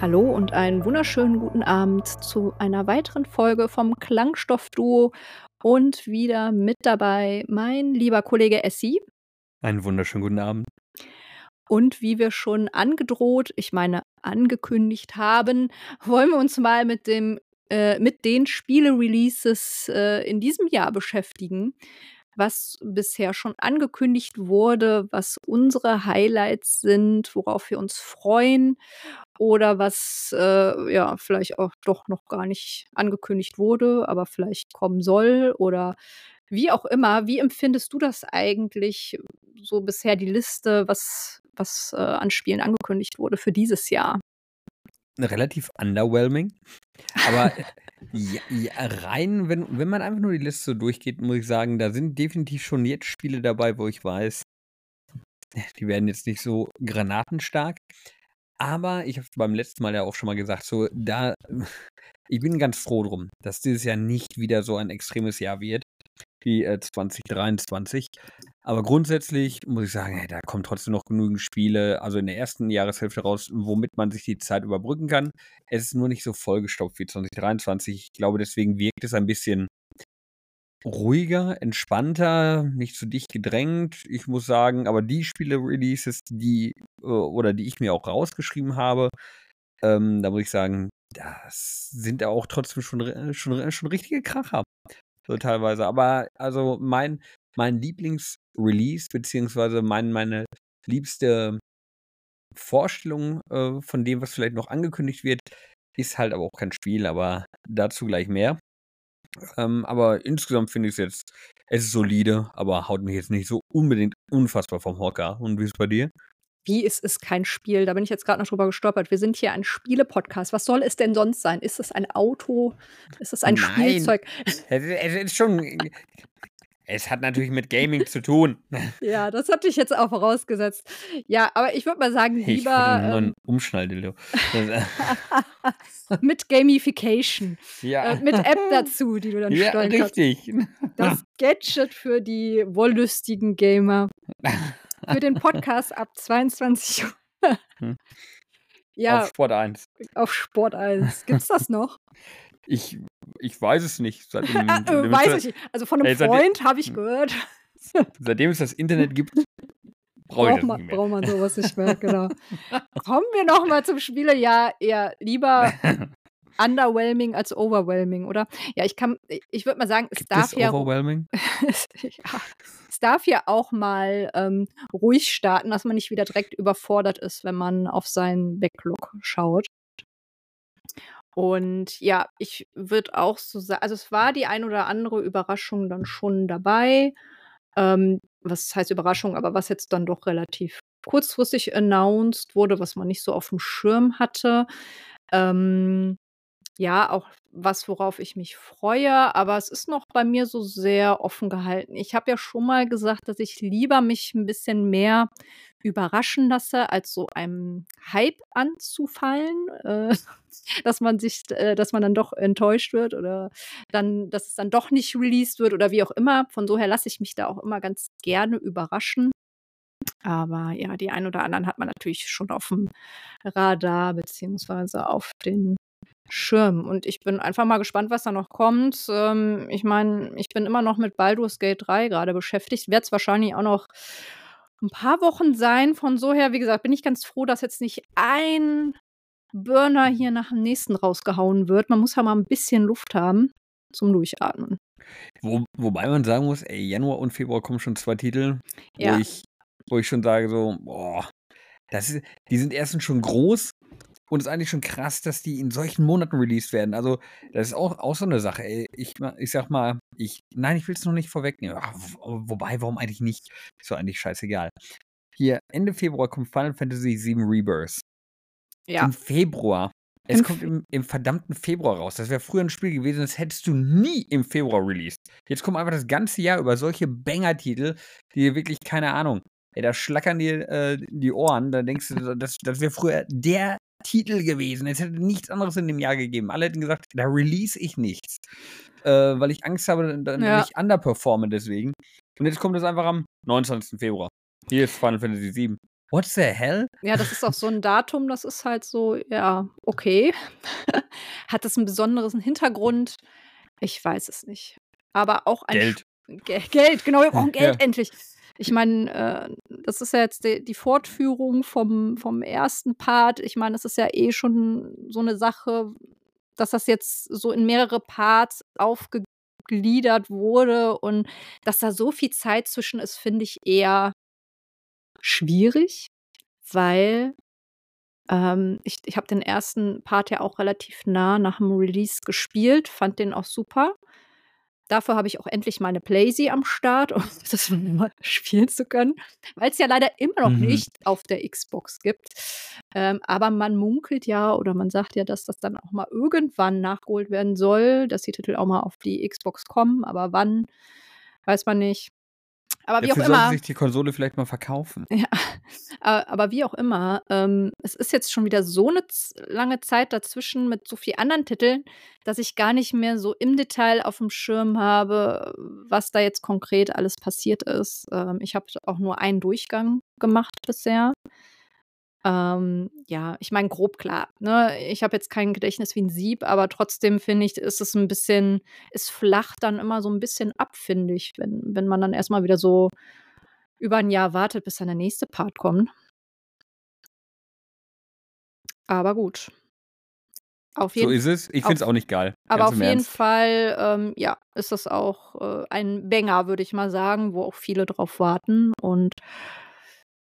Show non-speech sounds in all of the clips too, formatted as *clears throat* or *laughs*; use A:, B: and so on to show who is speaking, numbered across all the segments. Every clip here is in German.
A: Hallo und einen wunderschönen guten Abend zu einer weiteren Folge vom Klangstoff-Duo und wieder mit dabei mein lieber Kollege Essi.
B: Einen wunderschönen guten Abend.
A: Und wie wir schon angedroht, ich meine angekündigt haben, wollen wir uns mal mit dem äh, mit den Spiele-Releases äh, in diesem Jahr beschäftigen, was bisher schon angekündigt wurde, was unsere Highlights sind, worauf wir uns freuen oder was äh, ja vielleicht auch doch noch gar nicht angekündigt wurde, aber vielleicht kommen soll oder wie auch immer. Wie empfindest du das eigentlich so bisher die Liste, was was äh, an Spielen angekündigt wurde für dieses Jahr?
B: Relativ underwhelming. Aber ja, ja, rein, wenn, wenn man einfach nur die Liste so durchgeht, muss ich sagen, da sind definitiv schon jetzt Spiele dabei, wo ich weiß, die werden jetzt nicht so granatenstark. Aber ich habe beim letzten Mal ja auch schon mal gesagt, so da, *laughs* ich bin ganz froh drum, dass dieses Jahr nicht wieder so ein extremes Jahr wird wie äh, 2023. Aber grundsätzlich muss ich sagen, hey, da kommen trotzdem noch genügend Spiele, also in der ersten Jahreshälfte raus, womit man sich die Zeit überbrücken kann. Es ist nur nicht so vollgestopft wie 2023. Ich glaube, deswegen wirkt es ein bisschen ruhiger, entspannter, nicht zu dicht gedrängt. Ich muss sagen, aber die Spiele-Releases, die äh, oder die ich mir auch rausgeschrieben habe, ähm, da muss ich sagen, das sind auch trotzdem schon, schon, schon richtige Kracher. So teilweise. Aber also mein, mein Lieblingsrelease, beziehungsweise mein, meine liebste Vorstellung äh, von dem, was vielleicht noch angekündigt wird, ist halt aber auch kein Spiel, aber dazu gleich mehr. Ähm, aber insgesamt finde ich es jetzt, es ist solide, aber haut mich jetzt nicht so unbedingt unfassbar vom Hocker. Und wie ist es bei dir?
A: Wie ist es kein Spiel? Da bin ich jetzt gerade noch drüber gestolpert. Wir sind hier ein Spiele-Podcast. Was soll es denn sonst sein? Ist es ein Auto? Ist es ein Nein. Spielzeug?
B: Es ist schon. Es hat natürlich mit Gaming zu tun. *laughs*
A: Ja, das hatte ich jetzt auch vorausgesetzt. Ja, aber ich würde mal sagen, lieber. Ich
B: einen ähm, Umschnalldildo. *laughs*
A: mit Gamification. Ja. Äh, mit App dazu, die du dann ja, steuern
B: richtig.
A: kannst. Das Gadget für die wollüstigen Gamer für den Podcast ab 22 Uhr. Hm.
B: Ja, auf Sport 1.
A: Auf Sport 1. Gibt's das noch?
B: Ich, ich weiß es nicht.
A: Seit dem, *laughs* dem weiß ich nicht. Also von einem ey, Freund habe ich hm. gehört.
B: Seitdem es das Internet gibt, *laughs* brauche das
A: man, Braucht man sowas nicht mehr, *laughs* genau. Kommen wir noch mal zum Spiele. Ja, eher lieber underwhelming als overwhelming, oder? Ja, ich kann, ich würde mal sagen, es
B: Gibt
A: darf ja.
B: Overwhelming?
A: ja, es darf ja auch mal ähm, ruhig starten, dass man nicht wieder direkt überfordert ist, wenn man auf seinen Backlog schaut. Und ja, ich würde auch so sagen, also es war die ein oder andere Überraschung dann schon dabei. Ähm, was heißt Überraschung, aber was jetzt dann doch relativ kurzfristig announced wurde, was man nicht so auf dem Schirm hatte. Ähm, ja, auch was, worauf ich mich freue, aber es ist noch bei mir so sehr offen gehalten. Ich habe ja schon mal gesagt, dass ich lieber mich ein bisschen mehr überraschen lasse, als so einem Hype anzufallen, äh, *laughs* dass man sich äh, dass man dann doch enttäuscht wird oder dann dass es dann doch nicht released wird oder wie auch immer. Von so her lasse ich mich da auch immer ganz gerne überraschen. Aber ja, die einen oder anderen hat man natürlich schon auf dem Radar beziehungsweise auf den Schirm. Und ich bin einfach mal gespannt, was da noch kommt. Ähm, ich meine, ich bin immer noch mit Baldur's Gate 3 gerade beschäftigt. Wird es wahrscheinlich auch noch ein paar Wochen sein. Von so her, wie gesagt, bin ich ganz froh, dass jetzt nicht ein Burner hier nach dem nächsten rausgehauen wird. Man muss ja mal ein bisschen Luft haben zum Durchatmen.
B: Wo, wobei man sagen muss, ey, Januar und Februar kommen schon zwei Titel, ja. wo, ich, wo ich schon sage, so, boah, das ist, die sind erstens schon groß und es ist eigentlich schon krass, dass die in solchen Monaten released werden. Also, das ist auch, auch so eine Sache. Ey. Ich, ich sag mal, ich, nein, ich will es noch nicht vorwegnehmen. Ach, wobei, warum eigentlich nicht? Ist doch eigentlich scheißegal. Hier, Ende Februar kommt Final Fantasy VII Rebirth. Ja. Im Februar. Es Im kommt im, im, verdammten Februar raus. Das wäre früher ein Spiel gewesen, das hättest du nie im Februar released. Jetzt kommen einfach das ganze Jahr über solche Banger-Titel, die wirklich, keine Ahnung, ey, da schlackern dir äh, die Ohren. Da denkst du, das, das wäre früher der Titel gewesen. Es hätte nichts anderes in dem Jahr gegeben. Alle hätten gesagt, da release ich nichts. Äh, weil ich Angst habe, dann ja. ich underperforme deswegen. Und jetzt kommt es einfach am 29. Februar. Hier ist Final Fantasy VII. What the hell?
A: Ja, das ist auch so 'n *laughs* Datum, das ist halt so, ja, okay. *laughs* Hat das 'n besonderen Hintergrund? Ich weiß es nicht. Aber auch ein
B: Geld.
A: Geld, genau, wir brauchen *laughs* Geld
B: Ja.
A: endlich. Ich meine, äh, das ist ja jetzt de die Fortführung vom vom 1. Part. Ich meine, das ist ja eh schon so 'ne Sache, dass das jetzt so in mehrere Parts aufgegliedert wurde und dass da so viel Zeit zwischen ist, finde ich eher schwierig, weil, ähm, ich ich habe den 1. Part ja auch relativ nah nach'm Release gespielt, fand den auch super. Dafür habe ich auch endlich meine Playsee am Start, *laughs* um das mal spielen zu können, weil's ja leider immer noch
B: Mhm.
A: nicht auf der Xbox gibt. Ähm, aber man munkelt ja oder man sagt ja, dass das dann auch mal irgendwann nachgeholt werden soll, dass die Titel auch mal auf die Xbox kommen, aber wann, weiß man nicht. Aber wie auch
B: Dafür sollte
A: immer
B: sich die Konsole vielleicht mal verkaufen. *laughs*
A: ja, aber wie auch immer, ähm, es ist jetzt schon wieder so 'ne z lange Zeit dazwischen mit so viel anderen Titeln, dass ich gar nicht mehr so im Detail auf'm Schirm habe, was da jetzt konkret alles passiert ist. Ähm, ich habe auch nur einen Durchgang gemacht bisher. Ähm, ja, ich meine, grob klar, ne? Ich habe jetzt kein Gedächtnis wie 'n Sieb, aber trotzdem finde ich, ist es 'n bisschen es flacht dann immer so 'n bisschen ab, finde ich, wenn wenn man dann erst mal wieder so über 'n Jahr wartet, bis dann der nächste Part kommt. Aber gut. Auf
B: So
A: jeden
B: ist es. Ich finde es auch nicht geil,
A: aber auf jeden
B: Ernst.
A: Fall, ähm, ja, ist das auch, äh, ein Banger, würde ich mal sagen, wo auch viele drauf warten und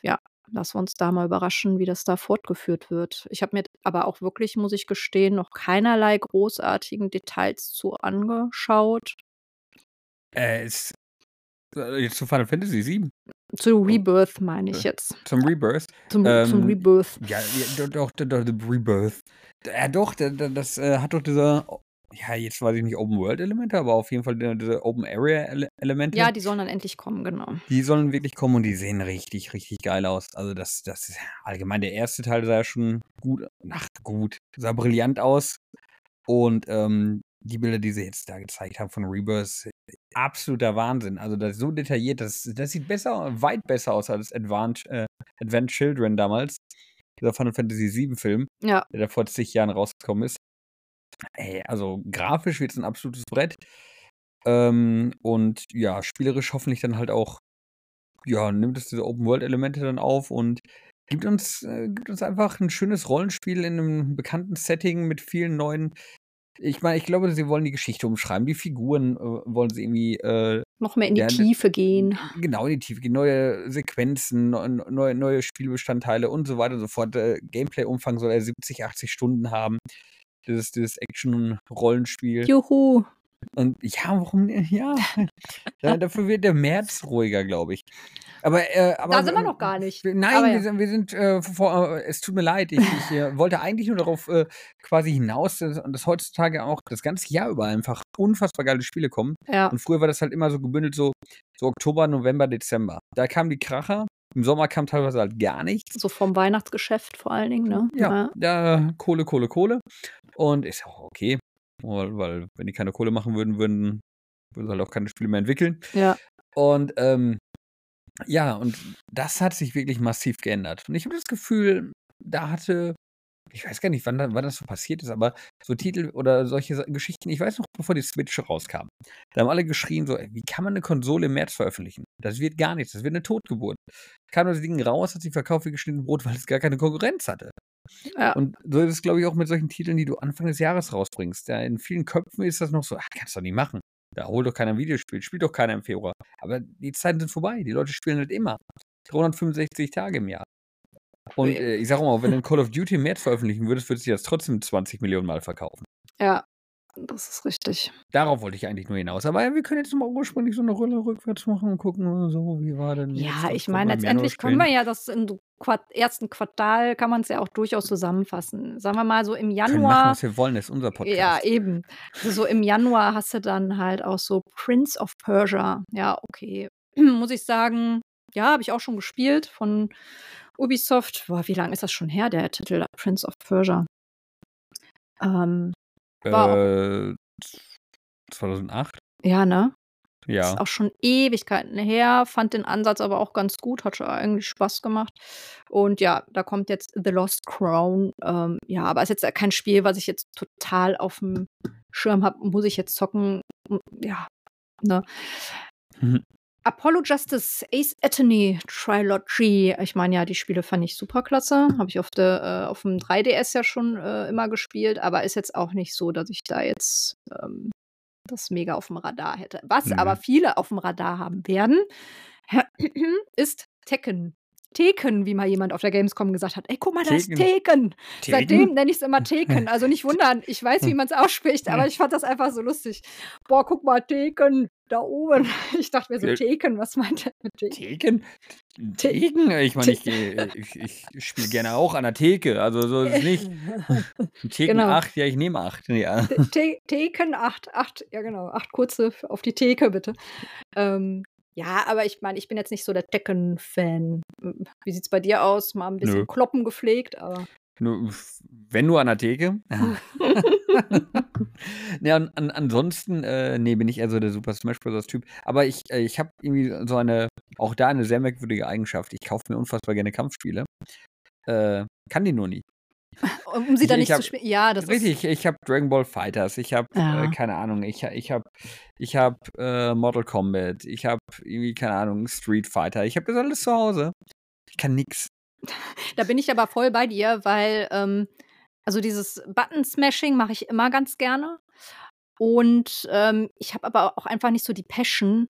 A: ja, lassen wir uns da mal überraschen, wie das da fortgeführt wird. Ich habe mir aber auch wirklich, muss ich gestehen, noch keinerlei großartigen Details zu angeschaut.
B: Äh, es äh, jetzt zu Final Fantasy VII?
A: Zu Rebirth meine ich
B: Äh,
A: jetzt.
B: zum Rebirth?
A: Zum zum
B: Ähm,
A: Rebirth.
B: ja, ja, do doch, do doch, Rebirth. Ja doch, da da das, äh, hat doch dieser ja, jetzt weiß ich nicht, Open-World-Elemente, aber auf jeden Fall di diese Open-Area-Ele-Elemente.
A: Ja, die sollen dann endlich kommen, genau.
B: Die sollen wirklich kommen und die sehen richtig, richtig geil aus. Also, das das ist allgemein der 1. Teil sah ja schon gut ach, gut, sah brillant aus. Und, ähm, die Bilder, die sie jetzt da gezeigt haben von Rebirth, absoluter Wahnsinn. Also, das ist so detailliert, das das sieht besser weit besser aus als Advant äh, Advent Children damals. Dieser Final Fantasy VII-Film,
A: Ja.
B: der da vor zig Jahren rausgekommen ist. Ey, also grafisch wird's 'n absolutes Brett. Ähm, und ja, spielerisch hoffentlich dann halt auch ja, nimmt es diese Open-World-Elemente dann auf und gibt uns äh, gibt uns einfach 'n schönes Rollenspiel in 'nem bekannten Setting mit vielen neuen ich meine, ich glaube, sie wollen die Geschichte umschreiben. Die Figuren, äh, wollen sie irgendwie, äh,
A: Noch mehr in die
B: ja,
A: Tiefe gehen.
B: genau, in die Tiefe gehen, neue Sequenzen, neu neue neue Spielbestandteile und so weiter und so fort. Äh, Gameplay-Umfang soll er 70, 80 Stunden haben. Dieses dieses Action-Rollenspiel.
A: Juhu.
B: Und ja, warum ja, *laughs* da dafür wird der März ruhiger, glaube ich. Aber, äh, aber
A: Da sind wir noch gar nicht.
B: nein,
A: Aber
B: wir
A: ja.
B: sind wir sind, äh, vor äh, es tut mir leid. Ich ich, äh, wollte eigentlich nur darauf, äh, quasi hinaus, dass dass heutzutage auch das ganze Jahr über einfach unfassbar geile Spiele kommen.
A: Ja.
B: Und früher war das halt immer so gebündelt, so so Oktober, November, Dezember. Da kamen die Kracher. Im Sommer kam teilweise halt gar nichts.
A: So vom Weihnachtsgeschäft vor allen Dingen, ne?
B: Ja, da Kohle, Kohle, Kohle. Und ist ja auch okay, weil weil wenn die keine Kohle machen würden, würden würden sie halt auch keine Spiele mehr entwickeln.
A: Ja.
B: Und, ähm, ja, und das hat sich wirklich massiv geändert. Und ich habe das Gefühl, da hatte ich weiß gar nicht, wann wann das so passiert ist, aber so Titel oder solche Geschichten ich weiß noch, bevor die Switch rauskam. Da haben alle geschrien so: „Ey, wie kann man 'ne Konsole im März veröffentlichen? Das wird gar nichts. Das wird 'ne Totgeburt.“ Kam das Ding raus, hat sich verkauft wie geschnitten Brot, *laughs* weil es gar keine Konkurrenz hatte.
A: Ja.
B: Und so ist es, glaube ich, auch mit solchen Titeln, die du Anfang des Jahres rausbringst. Ja, in vielen Köpfen ist das noch so: „Ach, kannst du doch nicht machen. Da holt doch keiner 'n Videospiel, spielt doch keiner im Februar.“ Aber die Zeiten sind vorbei. Die Leute spielen halt immer. 365 Tage im Jahr. Und, äh, ich sage mal, wenn du 'n Call of Duty im März veröffentlichen würdest, würde sich das trotzdem 20 Millionen Mal verkaufen.
A: Ja, das ist richtig.
B: Darauf wollte ich eigentlich nur hinaus. Aber ja, wir können jetzt mal ursprünglich so 'ne Rolle rückwärts machen und gucken so, wie war denn
A: Ja, ich meine,
B: im Januar
A: letztendlich können wir ja das Quart 1. Quartal kann man's ja auch durchaus zusammenfassen. Sagen wir mal so im
B: Wir können machen,
A: Januar
B: was wir wollen, ist unser
A: ja,
B: Podcast.
A: eben. So im Januar hast du dann halt auch so Prince of Persia. Ja, okay. *clears throat* Muss ich sagen, ja, habe ich auch schon gespielt von Ubisoft. Boah, wie lang ist das schon her, der Titel Prince of Persia? Ähm, war auch
B: Äh, z 2008?
A: Ja, ne?
B: Ja.
A: Ist auch schon Ewigkeiten her, fand den Ansatz aber auch ganz gut, hat schon eigentlich Spaß gemacht. Und ja, da kommt jetzt The Lost Crown. Ähm, ja, aber ist jetzt kein Spiel, was ich jetzt total auf dem Schirm habe. Muss ich jetzt zocken? Ja, ne?
B: Mhm.
A: Apollo Justice Ace Attorney Trilogy. Ich meine ja, die Spiele fand ich super klasse. Habe ich auf, der, äh, auf dem 3DS ja schon äh, immer gespielt, aber ist jetzt auch nicht so, dass ich da jetzt ähm, das mega auf dem Radar hätte. Was
B: Nö.
A: aber viele auf dem Radar haben werden, *clears throat* ist Tekken. Tekken, wie mal jemand auf der Gamescom gesagt hat. Ey, guck mal, da ist
B: Tekken.
A: Tekken. Seitdem nenne ich es immer Tekken. Also nicht *laughs* wundern, ich weiß, wie man es ausspricht, aber ich fand das einfach so lustig. Boah, guck mal, Tekken, da oben. *laughs* Ich dachte mir so,
B: Äh,
A: Tekken, was meint er mit Tekken?
B: Theken? Theken? Ich meine, ich, geh- ich, ich spiele gerne auch an der Theke, also so ist es nicht. *laughs* Theken
A: Genau.
B: 8, ja, ich nehme 8. Ja.
A: Te- Theken 8, 8, ja genau, 8 kurze auf die Theke, bitte. Ähm, ja, aber ich meine, ich bin jetzt nicht so der Tekken-Fan. Wie sieht's bei dir aus? Mal ein bisschen
B: Nö.
A: Kloppen gepflegt, aber.
B: Wenn nur an der Theke. *laughs* ja, an, an, ansonsten, äh, nee, bin ich eher so der Super Smash Bros. Typ. Aber ich, äh, ich habe irgendwie so eine, auch da eine sehr merkwürdige Eigenschaft. Ich kaufe mir unfassbar gerne Kampfspiele. Äh, kann die nur nie.
A: Um sie dann
B: ich
A: nicht zu
B: hab-
A: spielen. Ja, das ist.
B: Richtig, ich habe Dragon Ball Fighters, ich habe,
A: Ja.
B: äh, keine Ahnung, ich, ich habe ich hab, äh, Mortal Kombat, ich habe irgendwie, keine Ahnung, Street Fighter, ich habe das alles zu Hause. Ich kann nix. *laughs*
A: Da bin ich aber voll bei dir, weil, ähm, also dieses Button-Smashing mache ich immer ganz gerne. Und ähm, ich habe aber auch einfach nicht so die Passion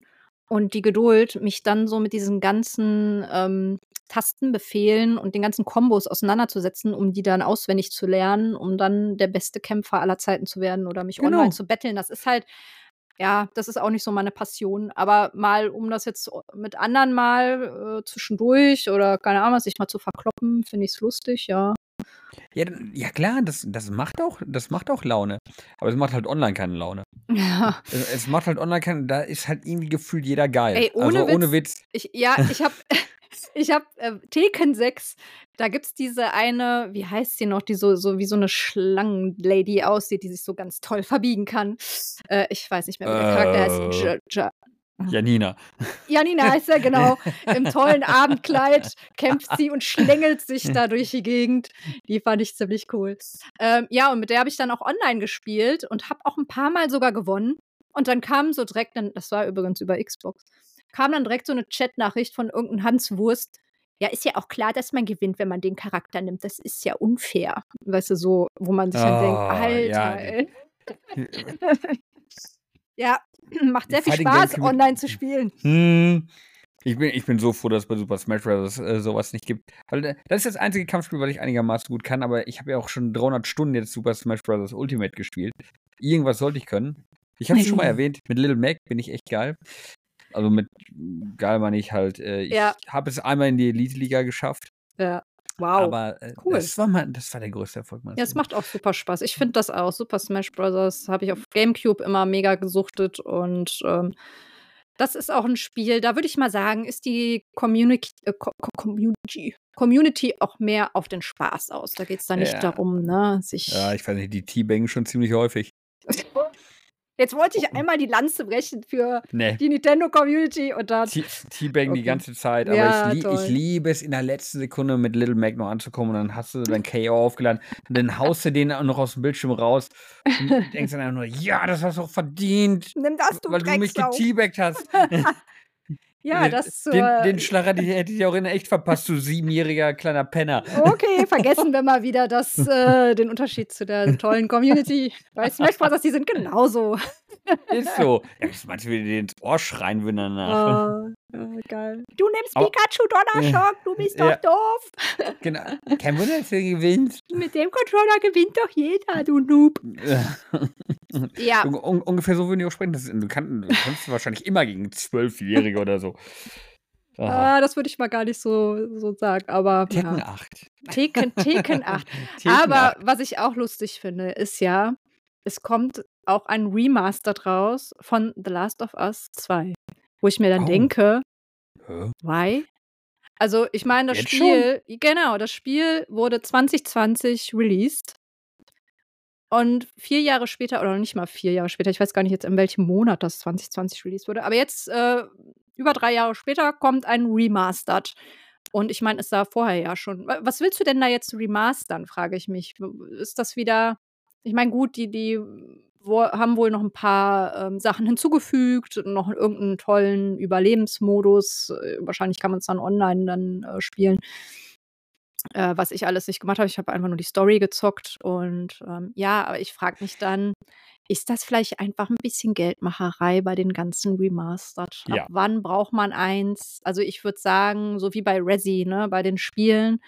A: und die Geduld, mich dann so mit diesen ganzen ähm, Tastenbefehlen und den ganzen Kombos auseinanderzusetzen, um die dann auswendig zu lernen, um dann der beste Kämpfer aller Zeiten zu werden oder mich
B: Genau.
A: online zu betteln. Das ist halt, ja, das ist auch nicht so meine Passion. Aber mal, um das jetzt mit anderen mal äh, zwischendurch oder keine Ahnung, sich mal zu verkloppen, finde ich es lustig, ja.
B: Ja, ja klar, das, das, macht auch, das macht auch Laune. Aber es macht halt online keine Laune.
A: Ja. *laughs*
B: Es, es macht halt online keine, da ist halt irgendwie gefühlt jeder geil.
A: Ey, ohne
B: also ohne Witz.
A: Ich, ja, ich habe *laughs* ich hab, äh, Tekken 6, da gibt's diese eine, wie heißt sie noch, die so, so wie so eine Schlangenlady aussieht, die sich so ganz toll verbiegen kann. Äh, ich weiß nicht mehr, wie der Charakter heißt.
B: Äh.
A: Ja, ja,
B: Janina.
A: Janina heißt er, genau. Im tollen Abendkleid kämpft sie und schlängelt sich da durch die Gegend. Die fand ich ziemlich cool. Ähm, ja, und mit der habe ich dann auch online gespielt und habe auch ein paar Mal sogar gewonnen. Und dann kam so direkt, das war übrigens über Xbox, kam dann direkt so eine Chatnachricht von irgendeinem Hans Wurst. Ja, ist ja auch klar, dass man gewinnt, wenn man den Charakter nimmt. Das ist ja unfair. Weißt du, so, wo man sich dann denkt,
B: Oh,
A: Alter,
B: ja.
A: ey. *laughs* ja, *clears throat* macht sehr viel
B: Fighting
A: Spaß, online zu spielen.
B: Hm. Ich bin, ich bin so froh, dass es bei Super Smash Bros. Äh, sowas nicht gibt. Äh, das ist das einzige Kampfspiel, was ich einigermaßen gut kann, aber ich habe ja auch schon 300 Stunden jetzt Super Smash Bros. Ultimate gespielt. Irgendwas sollte ich können. Ich habe es schon mal *laughs* erwähnt, mit Little Mac bin ich echt geil. Also mit geil meine ich halt, äh, ich
A: Ja.
B: habe es einmal in die Elite-Liga geschafft,
A: Ja. Wow.
B: aber äh,
A: cool.
B: das, war mein, das war der größte Erfolg meines
A: ja, es macht auch super Spaß. Ich finde das auch. Super Smash Bros. habe ich auf GameCube immer mega gesuchtet und ähm, das ist auch ein Spiel, da würde ich mal sagen, ist die Community, äh, Co Co Community, Community auch mehr auf den Spaß aus. Da geht es dann nicht
B: Ja.
A: darum, ne, sich.
B: Ja, ich nicht, die Teabangen schon ziemlich häufig. *laughs*
A: Jetzt wollte ich einmal die Lanze brechen für
B: Nee.
A: die Nintendo Community und dann.
B: Te- Teabaggen die
A: Okay.
B: ganze Zeit, aber
A: Ja,
B: ich, lie
A: toll.
B: ich liebe es, in der letzten Sekunde mit Little Mac noch anzukommen und dann hast du dein KO aufgeladen und dann haust du den auch noch aus dem Bildschirm raus und *laughs* denkst dann einfach nur, ja, das hast du auch verdient,
A: Nimm das, du
B: weil du mich
A: Drecksau.
B: geteabaggt hast. *laughs*
A: Ja, das
B: den,
A: zur-
B: den Schlag hätte ich, hätte ich auch in echt verpasst, du siebenjähriger kleiner Penner.
A: Okay, *laughs* vergessen wir mal wieder das, äh, den Unterschied zu der tollen Community. Bei Smash Bros. die sind genauso.
B: Ist so. Ja, was meinst du, wie die dir ins Ohr schreien würden danach?
A: Oh, ja, geil. Du nimmst
B: Aber-
A: Pikachu Donnerschock, du bist doch
B: Ja.
A: doof.
B: Genau. Kein Wunder, dass du gewinnst.
A: Mit dem Controller gewinnt doch jeder, du Noob. *laughs* Ja, *laughs*
B: Un un ungefähr so würden die auch sprechen. Das, du, kann, du kannst wahrscheinlich immer gegen Zwölfjährige oder so. Aha.
A: ah, das würde ich mal gar nicht so, so sagen, aber
B: Tekken
A: ja.
B: 8.
A: Tekken, Tekken 8. *laughs*
B: Tekken
A: Aber
B: 8.
A: was ich auch lustig finde, ist ja, es kommt auch ein Remaster draus von The Last of Us 2. Wo ich mir dann
B: Oh.
A: denke,
B: Hä?
A: why? Also, ich meine, das
B: Jetzt
A: Spiel, genau, das Spiel wurde 2020 released. Und 4 Jahre später oder nicht mal 4 Jahre später, ich weiß gar nicht jetzt, in welchem Monat das 2020 released wurde, aber jetzt, äh, über 3 Jahre später kommt ein Remastered. Und ich meine, es sah vorher ja schon was willst du denn da jetzt remastern, frage ich mich. ist das wieder ich meine, gut, die die wo haben wohl noch ein paar, ähm, Sachen hinzugefügt, noch irgendeinen tollen Überlebensmodus. Äh, wahrscheinlich kann man es dann online dann, äh, spielen. Äh, was ich alles nicht gemacht habe. Ich habe einfach nur die Story gezockt und, ähm, ja, aber ich frage mich dann, ist das vielleicht einfach ein bisschen Geldmacherei bei den ganzen Remastered? Ab
B: Ja.
A: wann braucht man eins? Also, ich würde sagen, so wie bei Resi, ne, bei den Spielen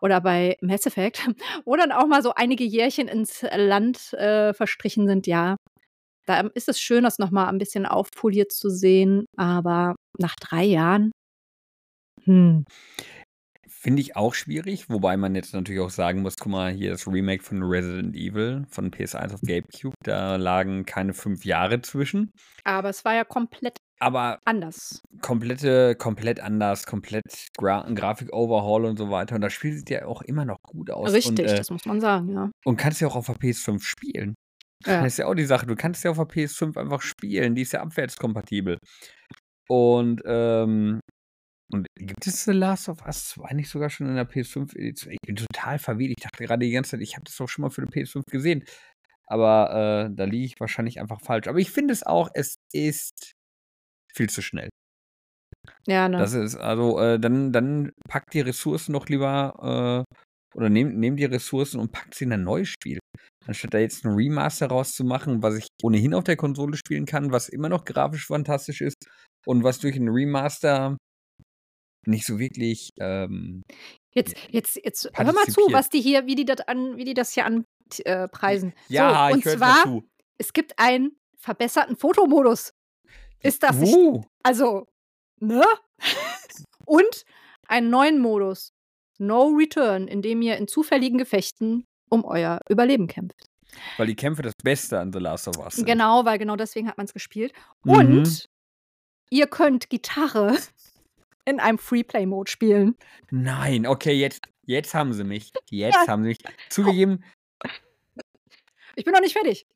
A: oder bei Mass Effect, *laughs* wo dann auch mal so einige Jährchen ins Land, äh, verstrichen sind, ja. Da ist es schön, das noch mal ein bisschen aufpoliert zu sehen, aber nach 3 Jahren? Hm.
B: Finde ich auch schwierig, wobei man jetzt natürlich auch sagen muss, guck mal, hier das Remake von Resident Evil von PS1 auf GameCube, da lagen keine 5 Jahre zwischen.
A: Aber es war ja komplett
B: Aber
A: anders.
B: komplette komplett anders, komplett Gra Grafik-Overhaul und so weiter. Und das Spiel sieht ja auch immer noch gut aus und,
A: Richtig,
B: äh
A: das muss man sagen, ja.
B: und kannst ja auch auf der PS5 spielen.
A: Ja.
B: Das ist ja auch die Sache. Du kannst ja auf der PS5 einfach spielen. Die ist ja abwärtskompatibel. Und, ähm und gibt es The Last of Us 2 nicht sogar schon in der PS5-Edition? Ich bin total verwirrt. Ich dachte gerade die ganze Zeit, ich habe das doch schon mal für die PS5 gesehen. Aber, äh, da liege ich wahrscheinlich einfach falsch. Aber ich finde es auch, es ist viel zu schnell.
A: Ja, ne?
B: Das ist also, äh, dann dann packt die Ressourcen doch lieber, äh oder nehmt nehmt die Ressourcen und packt sie in ein neues Spiel. Anstatt da jetzt 'n Remaster rauszumachen, was ich ohnehin auf der Konsole spielen kann, was immer noch grafisch fantastisch ist und was durch 'n Remaster nicht so wirklich, ähm
A: Jetzt jetzt jetzt hör mal zu, was die hier wie die das an wie die das hier an äh.
B: Ja,
A: so, und
B: ich höre
A: zwar,
B: zu.
A: es gibt einen verbesserten Fotomodus. Ist das nicht
B: Uh.
A: also, ne? *laughs* Und einen neuen Modus, No Return, in dem ihr in zufälligen Gefechten um euer Überleben kämpft.
B: Weil die Kämpfe das Beste an The Last of Us sind.
A: Genau, weil genau deswegen hat man's gespielt.
B: Mhm.
A: Und ihr könnt Gitarre in einem Freeplay-Mode spielen.
B: Nein, okay, jetzt jetzt haben sie mich. Jetzt
A: Ja.
B: haben sie mich. Zugegeben
A: Ich bin noch nicht fertig.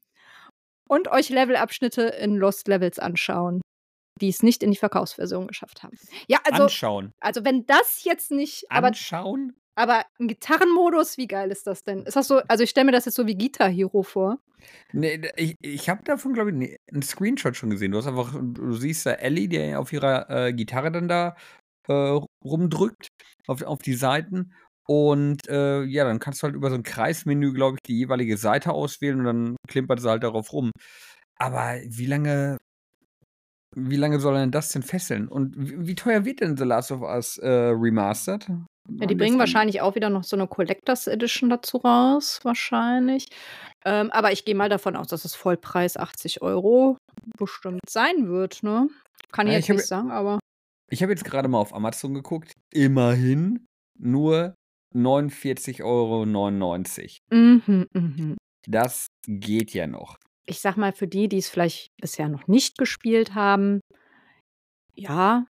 A: Und euch Levelabschnitte in Lost Levels anschauen, die es nicht in die Verkaufsversion geschafft haben. Ja, also
B: anschauen.
A: also wenn das jetzt nicht
B: Anschauen?
A: aber 'n Gitarrenmodus, wie geil ist das denn? Ist das so also ich stelle mir das jetzt so wie Guitar Hero vor.
B: Ne, d ich ich habe davon, glaube ich, ne 'n Screenshot schon gesehen. Du hast einfach du siehst da Ellie, die auf ihrer, äh, Gitarre dann da, äh, rumdrückt auf auf die Saiten und, äh, ja, dann kannst du halt über so 'n Kreismenü, glaube ich, die jeweilige Seite auswählen und dann klimpert sie halt darauf rum. Aber wie lange wie lange soll einen das denn fesseln? Und w wie teuer wird denn The Last of Us, äh, Remastered?
A: Ja, die bringen wahrscheinlich auch wieder noch so 'ne Collectors Edition dazu raus, wahrscheinlich. Ähm, aber ich gehe mal davon aus, dass es Vollpreis 80 € bestimmt sein wird, ne? Kann ich
B: Ja,
A: jetzt
B: ich habe
A: nicht sagen, aber
B: Ich habe jetzt gerade mal auf Amazon geguckt. Immerhin nur 49,99 €.
A: Mhm, mhm.
B: Das geht ja noch.
A: Ich sage mal, für die, die's vielleicht bisher noch nicht gespielt haben, ja,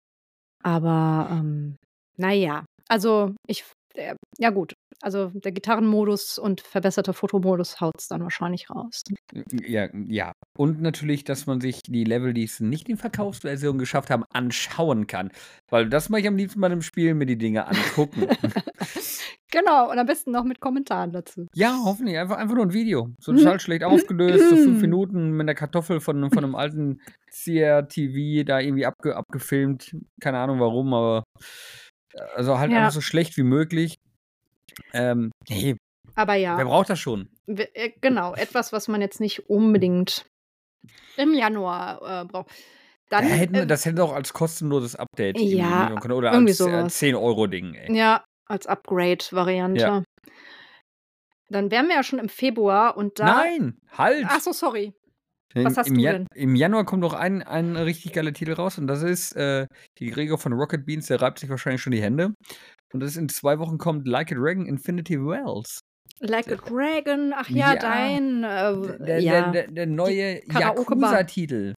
A: aber, ähm, na ja. Also, ich äh, ja gut. Also, der Gitarrenmodus und verbesserter Fotomodus haut's dann wahrscheinlich raus.
B: Ja, ja. Und natürlich, dass man sich die Level, die es nicht in Verkaufsversion geschafft haben, anschauen kann. Weil das mache ich am liebsten bei 'nem Spiel, mir die Dinge angucken. *laughs*
A: Genau, und am besten noch mit Kommentaren dazu.
B: Ja, hoffentlich. Einfach einfach nur 'n Video. So
A: Mhm.
B: total schlecht aufgelöst, so 5 *laughs* Minuten mit 'ner Kartoffel von von 'nem alten CRTV da irgendwie abge abgefilmt. Keine Ahnung warum, aber also halt
A: Ja.
B: einfach so schlecht wie möglich. Ähm, ne,
A: Aber
B: wer
A: ja.
B: braucht das schon?
A: Äh, genau, etwas, was man jetzt nicht unbedingt im Januar, äh, braucht.
B: Da
A: Dann,
B: hätten wir
A: ähm
B: das hätten sie auch als kostenloses Update
A: Ja,
B: können oder
A: irgendwie
B: als, äh,
A: sowas.
B: 10 € Ding, ey.
A: Ja, als Upgrade-Variante.
B: Ja.
A: Dann wären wir ja schon im Februar und da
B: Nein, halt!
A: Ach so, sorry. Was hast
B: im
A: du
B: Ja
A: denn?
B: im Januar kommt noch ein ein richtig geiler Titel raus und das ist, äh, die Gregor von Rocket Beans, der reibt sich wahrscheinlich schon die Hände. Und das ist in 2 Wochen kommt Like a Dragon: Infinity Wells.
A: Like a Dragon, ach ja,
B: Ja,
A: dein,
B: der
A: äh,
B: der
A: ja.
B: der der neue
A: Karaoke-Bar.
B: Yakuza-Titel.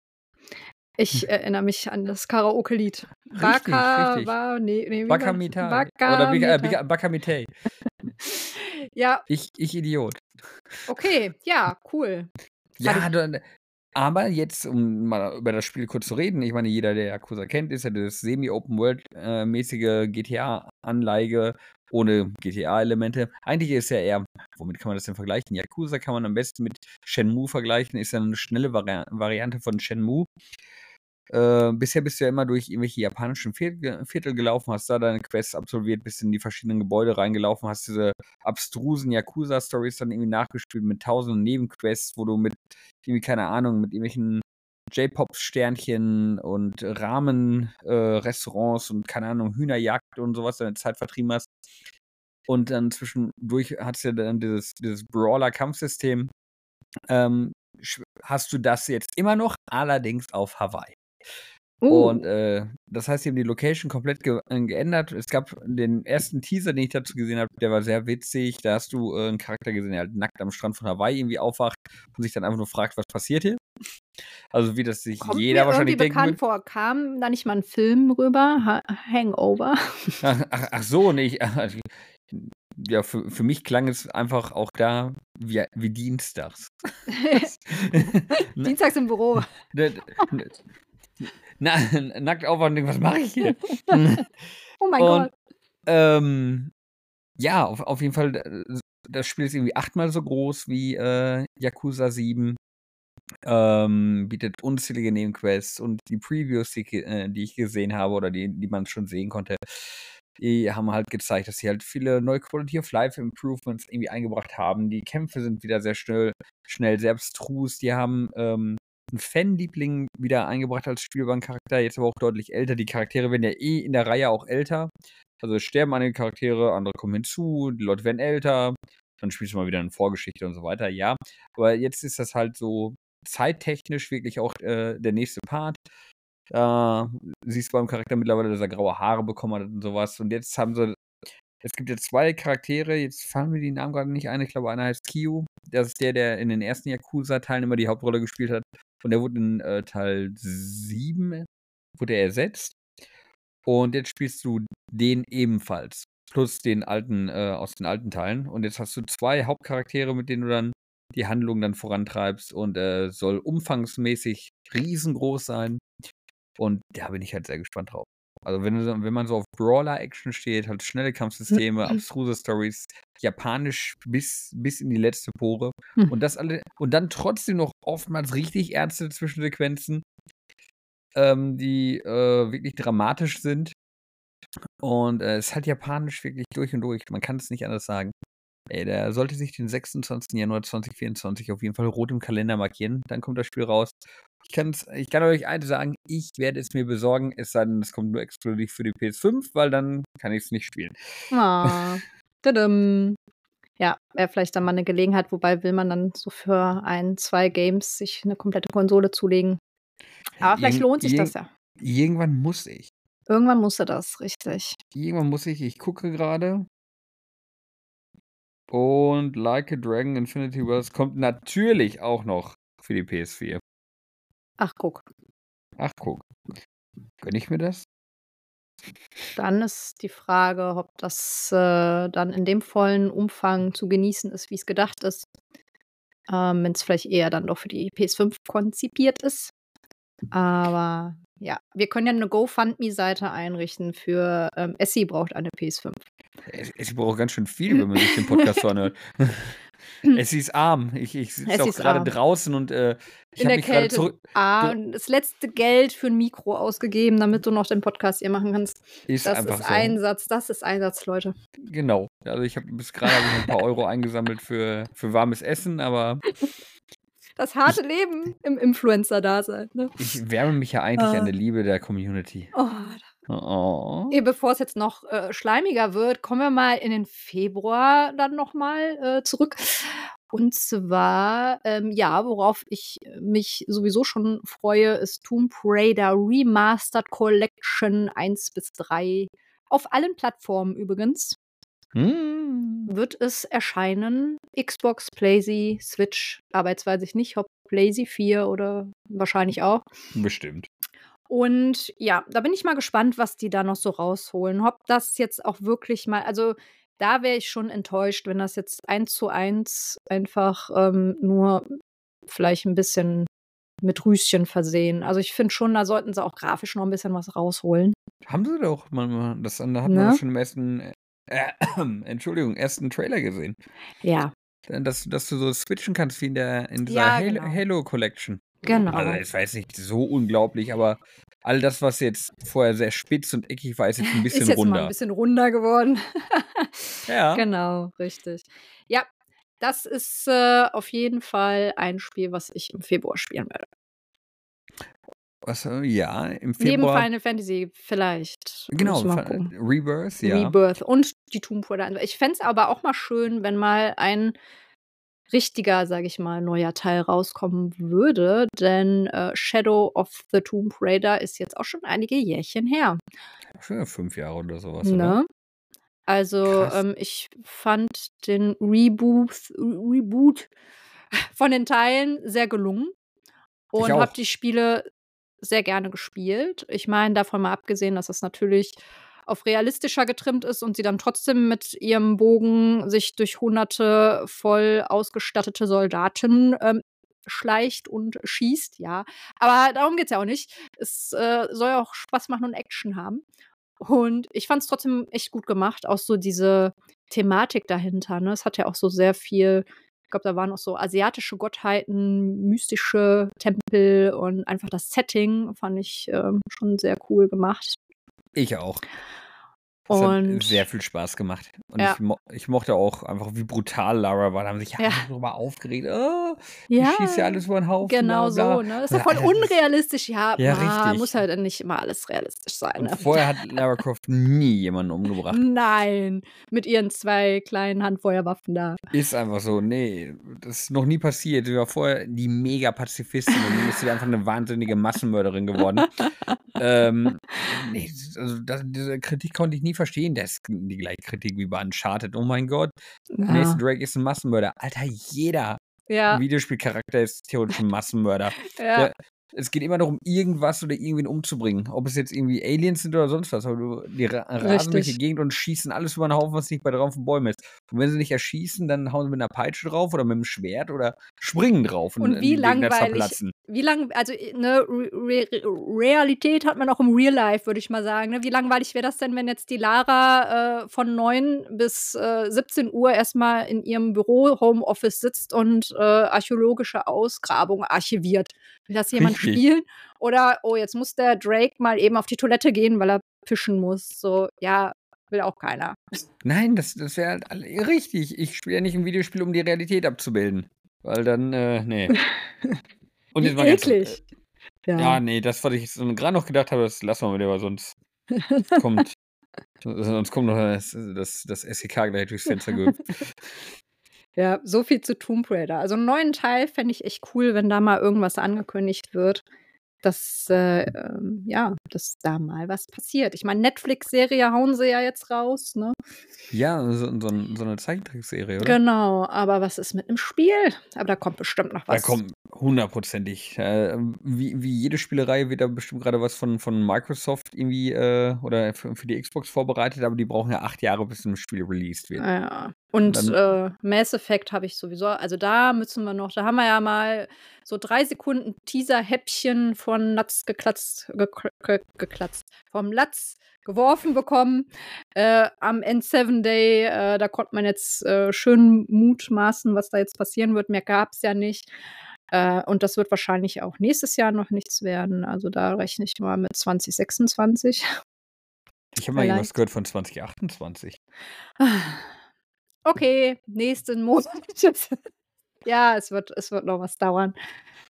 A: Ich erinnere mich an das Karaoke-Lied. Baka
B: richtig.
A: wa ne, ne, wie war das?
B: Baka Mitai oder Bika äh,
A: Baka
B: Bika Baka Mitai. *laughs*
A: Ja.
B: Ich ich Idiot.
A: Okay, ja, cool.
B: Ja, dann aber jetzt, um mal über das Spiel kurz zu reden, ich meine, jeder, der Yakuza kennt, ist ja das Semi-Open-World äh, GTA-Anleihe ohne GTA-Elemente. Eigentlich ist ja eher womit kann man das denn vergleichen? Yakuza kann man am besten mit Shenmue vergleichen, ist ja eine schnelle Vari Variante von Shenmue. Äh, bisher bist du ja immer durch irgendwelche japanischen Viertel gelaufen, hast da deine Quests absolviert, bist in die verschiedenen Gebäude reingelaufen, hast diese abstrusen Yakuza-Stories dann irgendwie nachgespielt mit tausenden Nebenquests, wo du mit irgendwie, keine Ahnung, mit irgendwelchen J-Pop-Sternchen und Ramen-Restaurants äh, und keine Ahnung, Hühnerjagd und sowas deine Zeit vertrieben hast. Und dann zwischendurch hat es ja dann dieses, dieses Brawler-Kampfsystem. Ähm, hast du das jetzt immer noch, allerdings auf Hawaii. Uh. Und äh, das heißt, sie haben die Location komplett ge äh, geändert. Es gab den ersten Teaser, den ich dazu gesehen habe, der war sehr witzig. Da hast du äh, einen Charakter gesehen, der halt nackt am Strand von Hawaii irgendwie aufwacht und sich dann einfach nur fragt, was passiert hier. Also wie das sich
A: Kommt
B: jeder
A: mir
B: wahrscheinlich
A: irgendwie
B: denken
A: bekannt
B: wird.
A: vor. Kam da nicht mal ein Film rüber? Ha Hangover? *laughs*
B: Ach, ach, ach so, nicht. Also, ja, für, für mich klang es einfach auch da wie, wie dienstags. *laughs* *laughs*
A: Dienstags im Büro.
B: Na, *laughs* nackt aufwachen was mache ich hier? *laughs*
A: oh mein
B: Und
A: Gott.
B: ähm, ja, auf, auf jeden Fall, äh, das Spiel ist irgendwie achtmal so groß wie äh, Yakuza 7. Ähm, bietet unzählige Nebenquests und die Previews, die, äh, die ich gesehen habe oder die, die man schon sehen konnte, die haben halt gezeigt, dass sie halt viele neue Quality of Life Improvements irgendwie eingebracht haben. Die Kämpfe sind wieder sehr schnell, schnell sehr abstrus. Die haben ähm, einen Fanliebling wieder eingebracht als spielbaren Charakter, jetzt aber auch deutlich älter. Die Charaktere werden ja eh in der Reihe auch älter. Also sterben einige Charaktere, andere kommen hinzu, die Leute werden älter, dann spielst du mal wieder eine Vorgeschichte und so weiter, ja. Aber jetzt ist das halt so zeittechnisch wirklich auch äh, der nächste Part. Äh, siehst du beim Charakter mittlerweile, dass er graue Haare bekommen hat und sowas. Und jetzt haben sie. Es gibt jetzt zwei Charaktere, jetzt fallen mir die Namen gerade nicht ein. Ich glaube, einer heißt Kyu. Das ist der, der in den ersten Yakuza-Teilen immer die Hauptrolle gespielt hat. Und der wurde in äh, Teil 7 wurde er ersetzt. Und jetzt spielst du den ebenfalls. Plus den alten, äh, aus den alten Teilen. Und jetzt hast du zwei Hauptcharaktere, mit denen du dann die Handlung dann vorantreibst und äh, soll umfangsmäßig riesengroß sein. Und da bin ich halt sehr gespannt drauf. Also wenn, wenn man so auf Brawler-Action steht, halt schnelle Kampfsysteme, abstruse Stories, japanisch bis, bis in die letzte Pore
A: Hm.
B: und das alle und dann trotzdem noch oftmals richtig ernste Zwischensequenzen, ähm, die äh, wirklich dramatisch sind. Und äh, es ist halt japanisch wirklich durch und durch. Man kann es nicht anders sagen. Ey, der sollte sich den 26. Januar 2024 auf jeden Fall rot im Kalender markieren. Dann kommt das Spiel raus. Ich, kann's, ich kann euch eines sagen, ich werde es mir besorgen, es sei denn, es kommt nur exklusiv für die PS5, weil dann kann ich es nicht spielen.
A: Tadam. Ja, wäre vielleicht dann mal eine Gelegenheit, wobei will man dann so für ein, zwei Games sich eine komplette Konsole zulegen. Aber vielleicht
B: Irgend-
A: lohnt sich das ja.
B: Irgendwann muss ich.
A: Irgendwann musste das, richtig.
B: Irgendwann muss ich. Ich gucke gerade. Und Like a Dragon Infinity Wars kommt natürlich auch noch für die PS4.
A: Ach, guck.
B: Ach, guck. Gönn ich mir das?
A: Dann ist die Frage, ob das äh, dann in dem vollen Umfang zu genießen ist, wie es gedacht ist. Ähm, Wenn es vielleicht eher dann doch für die PS5 konzipiert ist. Aber ja, wir können ja eine GoFundMe-Seite einrichten für ähm, Essie braucht eine PS5.
B: Es, es braucht ganz schön viel, wenn man sich den Podcast so *laughs* anhört. Es ist arm. Ich, ich sitze auch gerade draußen und äh, ich habe mich gerade zurück.
A: Ah, das letzte Geld für ein Mikro ausgegeben, damit du noch den Podcast hier machen kannst.
B: Ist
A: Das
B: einfach
A: ist
B: so.
A: Einsatz, das ist Einsatz, Leute.
B: Genau. Also ich habe bis gerade hab ein paar Euro eingesammelt für, für warmes Essen, aber *laughs*
A: Das harte Leben im Influencer-Dasein. Ne?
B: ich wärme mich ja eigentlich
A: Ah.
B: an der Liebe der Community.
A: Oh,
B: Oh.
A: Eh, bevor es jetzt noch äh, schleimiger wird, kommen wir mal in den Februar dann nochmal äh, zurück. Und zwar, ähm, ja, worauf ich mich sowieso schon freue, ist Tomb Raider Remastered Collection 1 bis 3. Auf allen Plattformen übrigens
B: Hm.
A: wird es erscheinen. Xbox, PlayStation, Switch, aber jetzt weiß ich nicht, ob PlayStation 4 oder wahrscheinlich auch.
B: Bestimmt.
A: Und ja, da bin ich mal gespannt, was die da noch so rausholen. Ob das jetzt auch wirklich mal, also da wäre ich schon enttäuscht, wenn das jetzt eins zu eins einfach ähm, nur vielleicht ein bisschen mit Rüschen versehen. Also ich finde schon, da sollten sie auch grafisch noch ein bisschen was rausholen.
B: Haben sie doch manchmal. Das, da hat man
A: Ne?
B: das schon im ersten, äh, *clears throat* Entschuldigung, ersten Trailer gesehen.
A: Ja,
B: Dass, dass du so switchen kannst wie in der in dieser
A: Ja,
B: Halo,
A: genau.
B: Halo Collection.
A: Genau.
B: Also es war jetzt nicht so unglaublich, aber all das, was jetzt vorher sehr spitz und eckig war, ist jetzt ein *laughs* bisschen
A: Ist jetzt mal
B: runder.
A: ein bisschen runder geworden. *laughs*
B: Ja.
A: Genau, richtig. Ja, das ist äh, auf jeden Fall ein Spiel, was ich im Februar spielen werde.
B: Was, äh, ja, im
A: Neben
B: Februar.
A: Final Fantasy vielleicht.
B: Genau,
A: mal.
B: Rebirth, ja.
A: Rebirth und die Tomb Raider. Ich fände es aber auch mal schön, wenn mal ein richtiger, sage ich mal, neuer Teil rauskommen würde, denn äh, Shadow of the Tomb Raider ist jetzt auch schon einige Jährchen her.
B: Schon fünf Jahre oder sowas, oder?
A: Ne? Also
B: Krass.
A: ähm, ich fand den Reboot, Reboot von den Teilen sehr gelungen und habe die Spiele sehr gerne gespielt. Ich meine, davon mal abgesehen, dass das natürlich auf realistischer getrimmt ist und sie dann trotzdem mit ihrem Bogen sich durch hunderte voll ausgestattete Soldaten ähm, schleicht und schießt, ja. Aber darum geht's ja auch nicht. Es äh, soll auch Spaß machen und Action haben. Und ich fand es trotzdem echt gut gemacht, auch so diese Thematik dahinter. Ne? Es hat ja auch so sehr viel, ich glaube, da waren auch so asiatische Gottheiten, mystische Tempel und einfach das Setting fand ich ähm, schon sehr cool gemacht.
B: Ich auch. Das hat
A: Und
B: sehr viel Spaß gemacht. Und
A: Ja.
B: ich, mo ich mochte auch einfach, wie brutal Lara war. Da haben sich ja
A: Ja.
B: alle drüber aufgeregt. Oh,
A: ja,
B: schießt ja alles über den Haufen.
A: genau so. Ne? Das ist ja voll unrealistisch. Ja,
B: Ja,
A: ma,
B: richtig.
A: muss halt nicht immer alles realistisch sein. Ne?
B: vorher hat Lara Croft nie jemanden umgebracht.
A: Nein, mit ihren zwei kleinen Handfeuerwaffen da.
B: Ist einfach so, nee, das ist noch nie passiert. Sie war vorher die mega Pazifistin und nun ist sie einfach eine wahnsinnige Massenmörderin geworden. *laughs* ähm, nee, also das, diese Kritik konnte ich nie verstehen. Das ist die gleiche Kritik wie bei Uncharted. Oh mein Gott,
A: Ja,
B: Nathan Drake ist ein Massenmörder. Alter, jeder
A: ja,
B: Videospielcharakter ist theoretisch ein *laughs* Massenmörder.
A: ja.
B: Der, es geht immer darum, irgendwas oder irgendwen umzubringen. Ob es jetzt irgendwie Aliens sind oder sonst was. Aber du, die ra rasen durch die. Gegend und schießen alles über den Haufen, was nicht bei drauf von Bäumen ist. Und wenn sie nicht erschießen, dann hauen sie mit einer Peitsche drauf oder mit einem Schwert oder springen drauf und,
A: Und wie langweilig, wie lang, also ne, Re Re Realität hat man auch im Real Life, würde ich mal sagen. Ne? Wie langweilig wäre das denn, wenn jetzt die Lara äh, von 9 bis äh, 17 Uhr erstmal in ihrem Büro Homeoffice sitzt und äh, archäologische Ausgrabungen archiviert? Will das jemand. Spielen? Oder, oh, jetzt muss der Drake mal eben auf die Toilette gehen, weil er fischen muss. So, ja, will auch keiner.
B: Nein, das, das wäre halt richtig. Ich spiele ja nicht ein Videospiel, um die Realität abzubilden. Weil dann, äh, nee. *laughs* Und jetzt mal
A: eklig.
B: Äh, ja, nee, das, was ich so gerade noch gedacht habe, das lassen wir mal lieber, sonst kommt. *laughs* Sonst kommt noch das, das, das SEK gleich durchs Fenster. *laughs*
A: Ja, so viel zu Tomb Raider. Also einen neuen Teil fände ich echt cool, wenn da mal irgendwas angekündigt wird, dass, äh, ähm, ja, dass da mal was passiert. Ich meine, Netflix-Serie hauen sie ja jetzt raus, ne?
B: Ja, so, so, so eine Zeichentrickserie, oder?
A: Genau, aber was ist mit dem Spiel? Aber da kommt bestimmt noch
B: Da
A: was.
B: kommt hundertprozentig. Äh, wie, wie jede Spielerei wird da bestimmt gerade was von, von Microsoft irgendwie äh, oder für, für die Xbox vorbereitet, aber die brauchen ja acht Jahre, bis ein Spiel released wird.
A: Ja. Und
B: Dann-
A: äh, Mass Effect habe ich sowieso. Also da müssen wir noch, da haben wir ja mal so drei Sekunden Teaser-Häppchen von Latz geklatzt, ge geklatzt, vom Latz geworfen bekommen. Äh, am N7 Day, äh, da konnte man jetzt äh, schön mutmaßen, was da jetzt passieren wird. Mehr gab es ja nicht. Äh, und das wird wahrscheinlich auch nächstes Jahr noch nichts werden. Also da rechne ich mal mit 2026.
B: Ich habe mal irgendwas gehört von 2028.
A: Okay, nächsten Monat. *laughs* ja, es wird, es wird noch was dauern.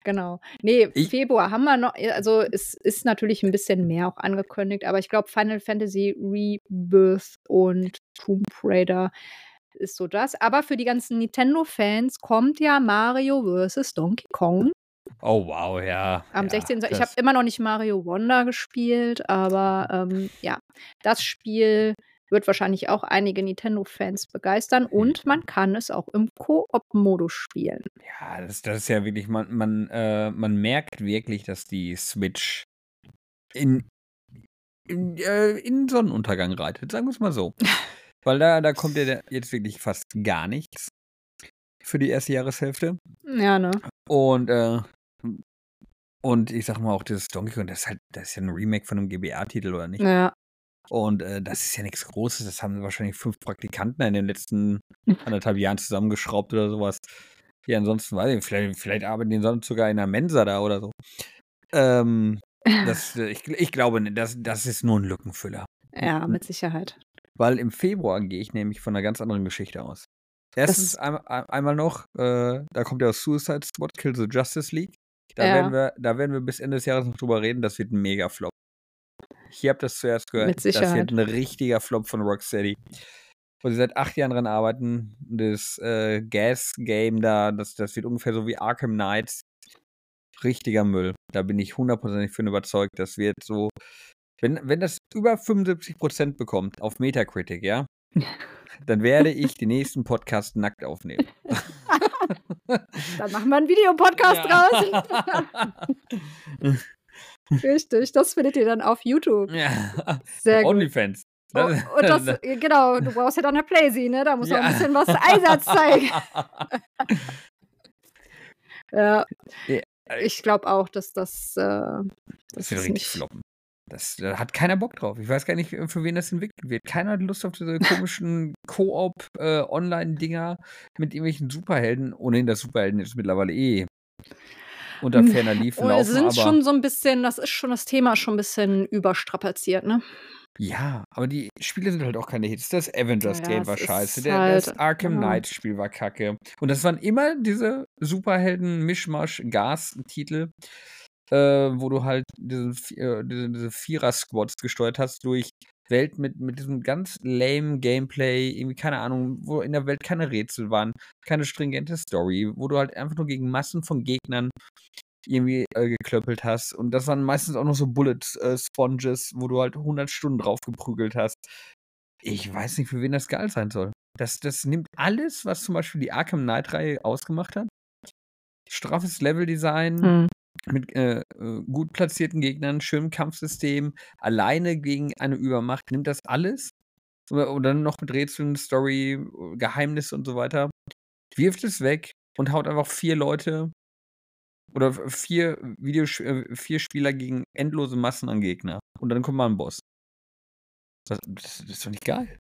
A: Genau. Nee,
B: Ich-
A: Februar haben wir noch, also es ist natürlich ein bisschen mehr auch angekündigt, aber ich glaube Final Fantasy Rebirth und Tomb Raider ist so das. Aber für die ganzen Nintendo-Fans kommt ja Mario vs. Donkey Kong
B: Oh, wow, ja.
A: am
B: ja,
A: 16. Ich habe immer noch nicht Mario Wonder gespielt, aber ähm, ja, das Spiel wird wahrscheinlich auch einige Nintendo-Fans begeistern und man kann es auch im Koop-Modus spielen.
B: Ja, das, das ist ja wirklich, man, man, äh, man merkt wirklich, dass die Switch in, in, äh, in Sonnenuntergang reitet, sagen wir es mal so. *laughs* Weil da, da kommt ja jetzt wirklich fast gar nichts für die erste Jahreshälfte.
A: Ja, ne?
B: Und, äh, und ich sag mal auch dieses Donkey Kong, das ist halt, das ist ja ein Remake von einem GBA-Titel, oder nicht?
A: Ja.
B: Und äh, das ist ja nichts Großes. Das haben wahrscheinlich fünf Praktikanten in den letzten *laughs* anderthalb Jahren zusammengeschraubt oder sowas. Ja, ansonsten weiß ich, vielleicht, vielleicht arbeiten die sonst sogar in einer Mensa da oder so. Ähm, das, *laughs* äh, ich, ich glaube, das, das ist nur ein Lückenfüller.
A: Ja, mit Sicherheit.
B: Weil im Februar gehe ich nämlich von einer ganz anderen Geschichte aus. Erstens ein, einmal noch, äh, da kommt ja Suicide Squad, Kill the Justice League. Da, ja. werden wir, da werden wir bis Ende des Jahres noch drüber reden. Das wird ein Mega-Flop. Ich habe das zuerst gehört.
A: Mit Sicherheit.
B: Das wird ein richtiger Flop von Rocksteady. Wo sie seit acht Jahren dran arbeiten. Das äh, Gas-Game da, das, das wird ungefähr so wie Arkham Knights. Richtiger Müll. Da bin ich hundertprozentig von überzeugt. Das wird so. Wenn, wenn das über 75% bekommt auf Metacritic, ja, *laughs* dann werde ich den nächsten Podcast nackt aufnehmen. *laughs*
A: dann machen wir einen Videopodcast ja. raus. *laughs* Richtig, das findet ihr dann auf YouTube.
B: Ja. Sehr gut. OnlyFans.
A: Oh, und *laughs* das, genau, du brauchst ja dann eine Playsee, ne? Da muss ja. auch ein bisschen was Einsatz zeigen. *laughs* *laughs* ja. Ich glaube auch, dass das. Äh, das,
B: das wird richtig nicht... floppen. Das, da hat keiner Bock drauf. Ich weiß gar nicht, für wen das entwickelt wird. Keiner hat Lust auf diese komischen Koop-Online-Dinger äh, mit irgendwelchen Superhelden. Ohnehin, das Superhelden ist mittlerweile eh unter ferner Liefen laufen.
A: sind schon so ein bisschen, das ist schon das Thema schon ein bisschen überstrapaziert, ne?
B: Ja, aber die Spiele sind halt auch keine Hits. Das Avengers-Game ja, war scheiße. Der, halt, das Arkham. Knight-Spiel war kacke. Und das waren immer diese Superhelden-Mischmasch-Gas-Titel, äh, wo du halt diese, äh, diese, diese Vierer-Squads gesteuert hast durch Welt mit, mit diesem ganz lame Gameplay, irgendwie, keine Ahnung, wo in der Welt keine Rätsel waren, keine stringente Story, wo du halt einfach nur gegen Massen von Gegnern irgendwie äh, geklöppelt hast. Und das waren meistens auch noch so Bullet äh, wo du halt 100 Stunden drauf geprügelt hast. Ich weiß nicht, für wen das geil sein soll. Das, das nimmt alles, was zum Beispiel die Arkham Knight-Reihe ausgemacht hat. Straffes Leveldesign, mhm mit äh, äh, gut platzierten Gegnern, schönem Kampfsystem, alleine gegen eine Übermacht, nimmt das alles und dann noch mit Rätseln, Story, Geheimnis und so weiter, wirft es weg und haut einfach vier Leute oder vier Videos äh, vier Spieler gegen endlose Massen an Gegner und dann kommt mal ein Boss. Das, das, das ist doch nicht geil.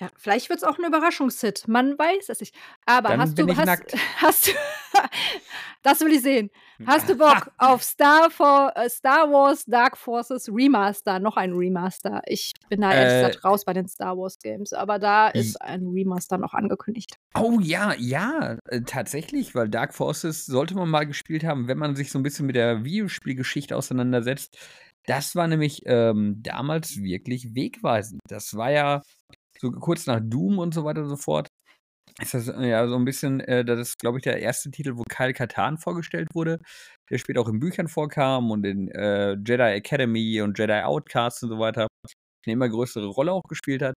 A: Ja, vielleicht wird es auch ein Überraschungshit. Man weiß es nicht. Aber
B: Dann
A: hast du, hast, *laughs* hast du, *laughs* das will ich sehen. Hast du Bock *laughs* auf Star, for, äh, Star Wars Dark Forces Remaster? Noch ein Remaster. Ich bin da ehrlich
B: Äh,
A: gesagt raus bei den Star Wars Games, aber da ist ein Remaster noch angekündigt.
B: Oh ja, ja, äh, tatsächlich, weil Dark Forces sollte man mal gespielt haben, wenn man sich so ein bisschen mit der Videospielgeschichte auseinandersetzt. Das war nämlich ähm, damals wirklich wegweisend. Das war ja so kurz nach Doom und so weiter und so fort. Ist das äh, ja so ein bisschen, äh, das ist, glaube ich, der erste Titel, wo Kyle Katan vorgestellt wurde, der später auch in Büchern vorkam und in äh, Jedi Academy und Jedi Outcast und so weiter eine immer größere Rolle auch gespielt hat.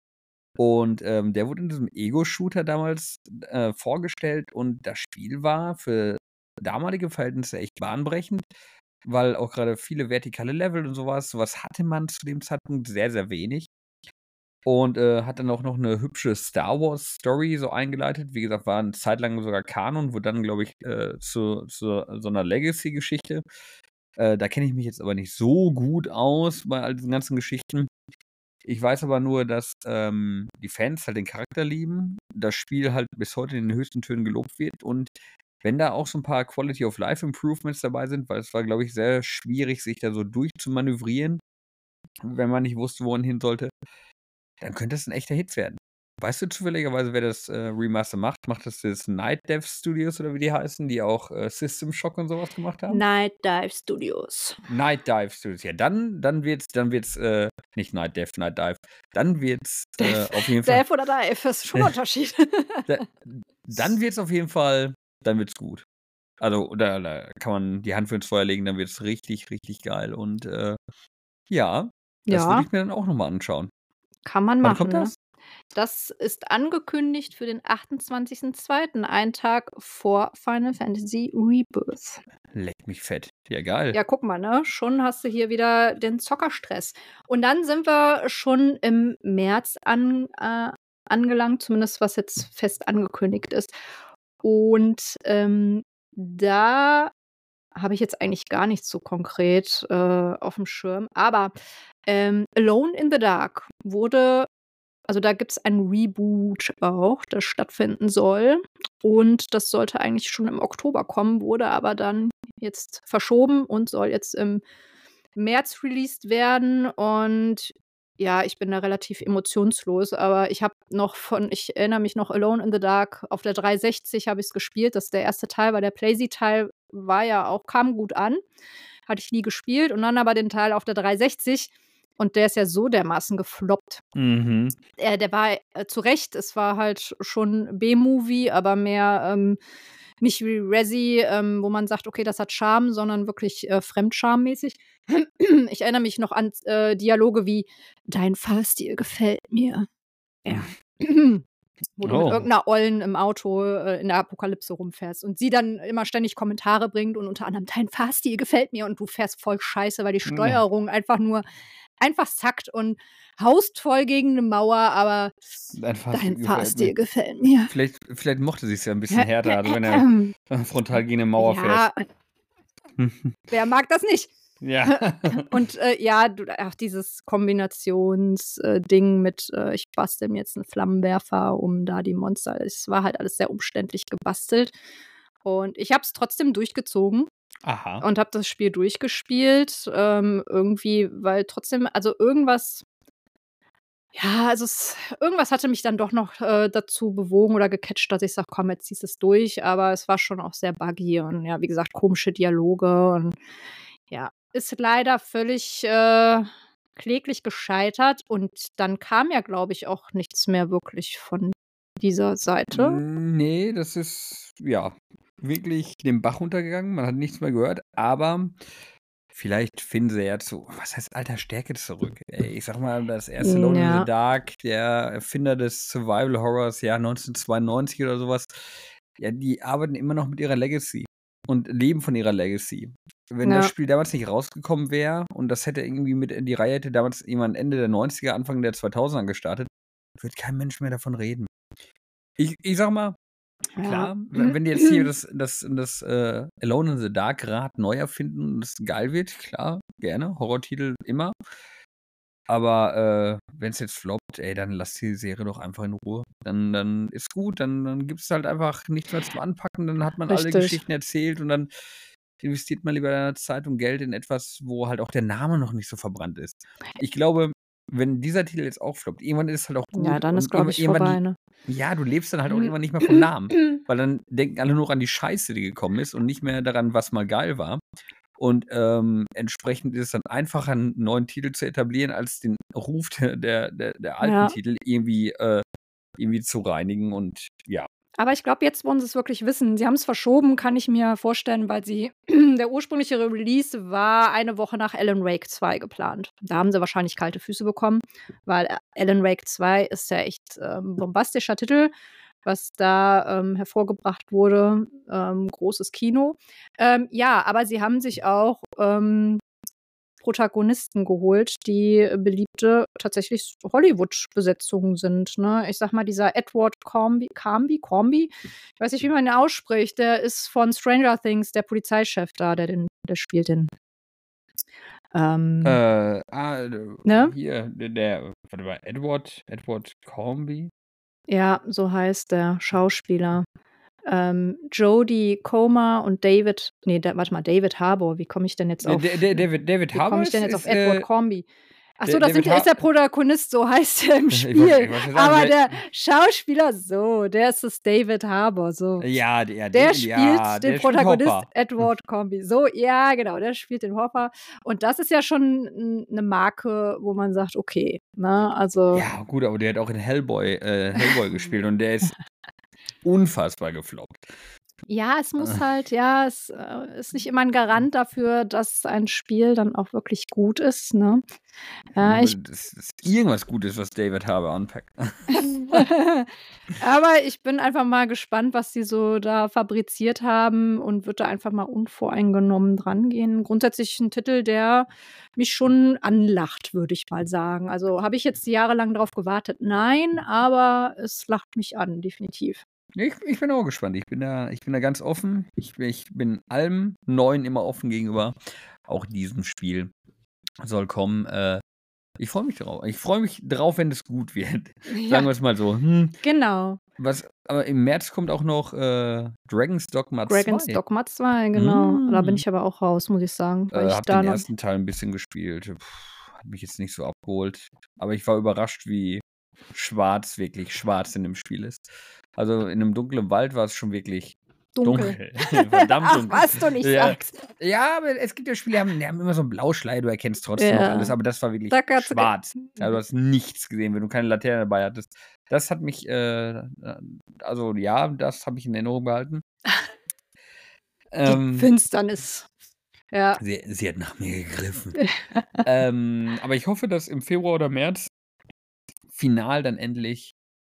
B: Und ähm, der wurde in diesem Ego-Shooter damals äh, vorgestellt und das Spiel war für damalige Verhältnisse echt bahnbrechend, weil auch gerade viele vertikale Level und sowas, sowas hatte man zu dem Zeitpunkt sehr, sehr wenig. Und äh, hat dann auch noch eine hübsche Star Wars Story so eingeleitet. Wie gesagt, war eine Zeit lang sogar Kanon, wurde dann, glaube ich, äh, zu, zu so einer Legacy-Geschichte. Äh, da kenne ich mich jetzt aber nicht so gut aus bei all diesen ganzen Geschichten. Ich weiß aber nur, dass ähm, die Fans halt den Charakter lieben, das Spiel halt bis heute in den höchsten Tönen gelobt wird und wenn da auch so ein paar Quality of Life Improvements dabei sind, weil es war, glaube ich, sehr schwierig, sich da so durchzumanövrieren, wenn man nicht wusste, wo man hin sollte, dann könnte es ein echter Hit werden. Weißt du zufälligerweise, wer das äh, Remaster macht? Macht das jetzt Night Dev Studios oder wie die heißen, die auch äh, System Shock und sowas gemacht haben?
A: Night Dive Studios.
B: Night Dive Studios, ja, dann, dann wird's, dann wird's, äh, nicht Night Dev, Night Dive, dann wird's *laughs* äh, auf jeden Fall.
A: Dev oder Dive, das ist schon ein *laughs* Unterschied.
B: da, dann wird's auf jeden Fall, dann wird's gut. Also, da, da kann man die Hand für ins Feuer legen, dann wird's richtig, richtig geil. Und äh, ja, das würde
A: Ja.
B: ich mir dann auch nochmal anschauen.
A: Kann man
B: Wann
A: machen,
B: kommt
A: ne?
B: das?
A: Das ist angekündigt für den 28.02., einen Tag vor Final Fantasy Rebirth.
B: Leck mich fett. Ja, geil.
A: Ja, guck mal, ne? Schon hast du hier wieder den Zockerstress. Und dann sind wir schon im März an, äh, angelangt, zumindest was jetzt fest angekündigt ist. Und ähm, da habe ich jetzt eigentlich gar nichts so konkret äh, auf dem Schirm. Aber ähm, Alone in the Dark wurde, also da gibt es ein Reboot auch, das stattfinden soll. Und das sollte eigentlich schon im Oktober kommen, wurde aber dann jetzt verschoben und soll jetzt im März released werden. Und ja, ich bin da relativ emotionslos, aber ich habe noch von, ich erinnere mich noch Alone in the Dark, auf der 360 habe ich es gespielt. Das ist der erste Teil, weil der Playsee-Teil war ja auch, kam gut an. Hatte ich nie gespielt. Und dann aber den Teil auf der 360. Und der ist ja so dermaßen gefloppt.
B: Mhm.
A: Der, der war äh, zu Recht, es war halt schon B-Movie, aber mehr ähm, nicht wie Resi, ähm, wo man sagt, okay, das hat Charme, sondern wirklich äh, Fremdscham-mäßig. *clears throat* Ich erinnere mich noch an äh, Dialoge wie: Dein Fahrstil gefällt mir. Ja. *clears throat* wo du mit
B: Oh.
A: irgendeiner Ollen im Auto äh, in der Apokalypse rumfährst und sie dann immer ständig Kommentare bringt und unter anderem: Dein Fahrstil gefällt mir und du fährst voll scheiße, weil die
B: Ja.
A: Steuerung einfach nur einfach zackt und haust voll gegen eine Mauer, aber
B: Dein Fahrstil
A: dein
B: gefällt
A: Fahrstil
B: mir.
A: gefällt mir.
B: Vielleicht, vielleicht mochte sie es ja ein bisschen härter, also wenn er frontal gegen eine Mauer
A: Ja,
B: fährt. *laughs* *laughs*
A: wer mag das nicht?
B: Ja. *laughs* *laughs*
A: Und äh, ja, du, auch dieses Kombinationsding mit, äh, ich bastel mir jetzt einen Flammenwerfer, um da die Monster. Es war halt alles sehr umständlich gebastelt. Und ich habe es trotzdem durchgezogen
B: Aha.
A: und habe das Spiel durchgespielt. Ähm, irgendwie, weil trotzdem, also irgendwas. Ja, also es, irgendwas hatte mich dann doch noch äh, dazu bewogen oder gecatcht, dass ich sage, komm, jetzt ziehst du es durch. Aber es war schon auch sehr buggy und ja, wie gesagt, komische Dialoge und ja, ist leider völlig äh, kläglich gescheitert. Und dann kam ja, glaube ich, auch nichts mehr wirklich von dieser Seite.
B: Nee, das ist ja wirklich den Bach runtergegangen. Man hat nichts mehr gehört, aber vielleicht finden sie ja zu, was heißt alter Stärke zurück. Ey, ich sag mal, das erste Alone in
A: Ja.
B: the Dark, der Erfinder des Survival Horrors, Jahr 1992 oder sowas, ja, die arbeiten immer noch mit ihrer Legacy und leben von ihrer Legacy. Wenn das
A: Ja.
B: Spiel damals nicht rausgekommen wäre und das hätte irgendwie mit in die Reihe hätte damals jemand Ende der 90er, Anfang der 2000er gestartet, wird kein Mensch mehr davon reden. Ich, ich sag mal, klar, wenn wenn die jetzt hier *clears throat* das, das, das äh, Alone in the Dark Rad neu erfinden und es geil wird, klar, gerne. Horrortitel immer. Aber äh, wenn es jetzt floppt, ey, dann lass die Serie doch einfach in Ruhe. Dann, dann ist gut, dann, dann gibt es halt einfach nichts mehr zum Anpacken, dann hat man alle
A: Richtig.
B: Geschichten erzählt und dann investiert man lieber Zeit und Geld in etwas, wo halt auch der Name noch nicht so verbrannt ist. Ich glaube, wenn dieser Titel jetzt auch floppt, irgendwann ist es halt auch gut.
A: Ja, dann ist, glaube ich,
B: irgendwann-
A: vorbei. Ne?
B: Ja, du lebst dann halt auch irgendwann nicht mehr vom Namen. *clears throat* Weil dann denken alle nur an die Scheiße, die gekommen ist und nicht mehr daran, was mal geil war. Und ähm, entsprechend ist es dann einfacher, einen neuen Titel zu etablieren, als den Ruf der, der, der, der alten
A: Ja.
B: Titel irgendwie, äh, irgendwie zu reinigen. Und ja,
A: Aber ich glaube, jetzt wollen sie es wirklich wissen. Sie haben es verschoben, kann ich mir vorstellen, weil sie *clears throat* der ursprüngliche Release war eine Woche nach Alan Wake 2 geplant. Da haben sie wahrscheinlich kalte Füße bekommen, weil äh, Alan Wake 2 ist ja echt ähm, bombastischer Titel, was da ähm, hervorgebracht wurde. Ähm, großes Kino. Ähm, ja, aber sie haben sich auch ähm, Protagonisten geholt, die beliebte tatsächlich Hollywood-Besetzungen sind. Ne? Ich sag mal, dieser Edward Cormby, Cormby, ich weiß nicht, wie man ihn ausspricht, der ist von Stranger Things, der Polizeichef da, der, den, der spielt den. Ähm,
B: äh, ah, äh,
A: Ne?
B: hier, der, der, warte mal, Edward, Edward Cormby?
A: Ja, so heißt der Schauspieler. Ähm, Jodie Comer und David, nee, da, warte mal, David Harbour, wie komme ich denn jetzt
B: Der,
A: auf,
B: der, der, David, David
A: wie
B: Harbour
A: komme ich denn jetzt auf
B: ist,
A: Edward
B: äh,
A: Cormby? Ach so,
B: der-
A: das sind, ist der Protagonist, so heißt er im
B: Ich wollte-
A: Spiel.
B: ich wollte
A: Aber
B: der-
A: der Schauspieler, so, der ist das David Harbour, so.
B: Ja, der,
A: Der
B: den-
A: spielt
B: ja,
A: den
B: der spielt
A: Protagonist
B: Hopper.
A: Edward Combi. So, ja, genau, der spielt den Hopper. Und das ist ja schon eine Marke, wo man sagt, okay, ne, also.
B: Ja, gut, aber der hat auch in Hellboy, äh, Hellboy gespielt und der ist *laughs* unfassbar gefloppt.
A: Ja, es muss
B: Äh.
A: halt ja, es, äh, ist nicht immer 'n Garant dafür, dass ein Spiel dann auch wirklich gut ist, ne? Ja, ich
B: dass dass irgendwas gut ist, was David Harbour anpackt. *laughs*
A: Aber ich bin einfach mal gespannt, was die so da fabriziert haben und würde da einfach mal unvoreingenommen drangehen. Grundsätzlich 'n Titel, der mich schon anlacht, würde ich mal sagen. Also, habe ich jetzt jahrelang drauf gewartet? Nein, aber es lacht mich an, definitiv.
B: Ich ich bin auch gespannt. Ich bin da ich bin da ganz offen. Ich ich bin allem Neuen immer offen gegenüber. Auch diesem Spiel soll kommen. Äh, ich freue mich drauf. Ich freue mich drauf, wenn es gut wird. *laughs*
A: Ja.
B: Sagen wir's mal so. Hm,
A: Genau.
B: was aber im März kommt auch noch, äh, Dragon's Dogma 2.
A: Dragon's Dogma 2, genau. Da bin ich aber auch raus, muss ich sagen, weil
B: Äh,
A: ich
B: habe
A: da
B: den ersten Teil 'n bisschen gespielt. Hat mich jetzt nicht so abgeholt. Aber ich war überrascht, wie schwarz wirklich schwarz in dem Spiel ist. Also, in 'nem dunklen Wald war's schon wirklich
A: Dunkel.
B: dunkel. *laughs* Verdammt *laughs*
A: Ach,
B: dunkel.
A: was du nicht
B: Ja.
A: sagst.
B: Ja, aber es gibt ja Spiele, die haben die haben immer so 'n Blauschleier, du erkennst trotzdem noch
A: Ja.
B: alles, aber das war wirklich
A: Da
B: schwarz. Ja, du hast nichts gesehen, wenn du keine Laterne dabei hattest. Das hat mich, äh also ja, das habe ich in Erinnerung behalten. *laughs*
A: Die
B: Ähm
A: Finsternis. Ja.
B: Sie sie hat nach mir gegriffen. Ähm, aber ich hoffe, dass im Februar oder März final dann endlich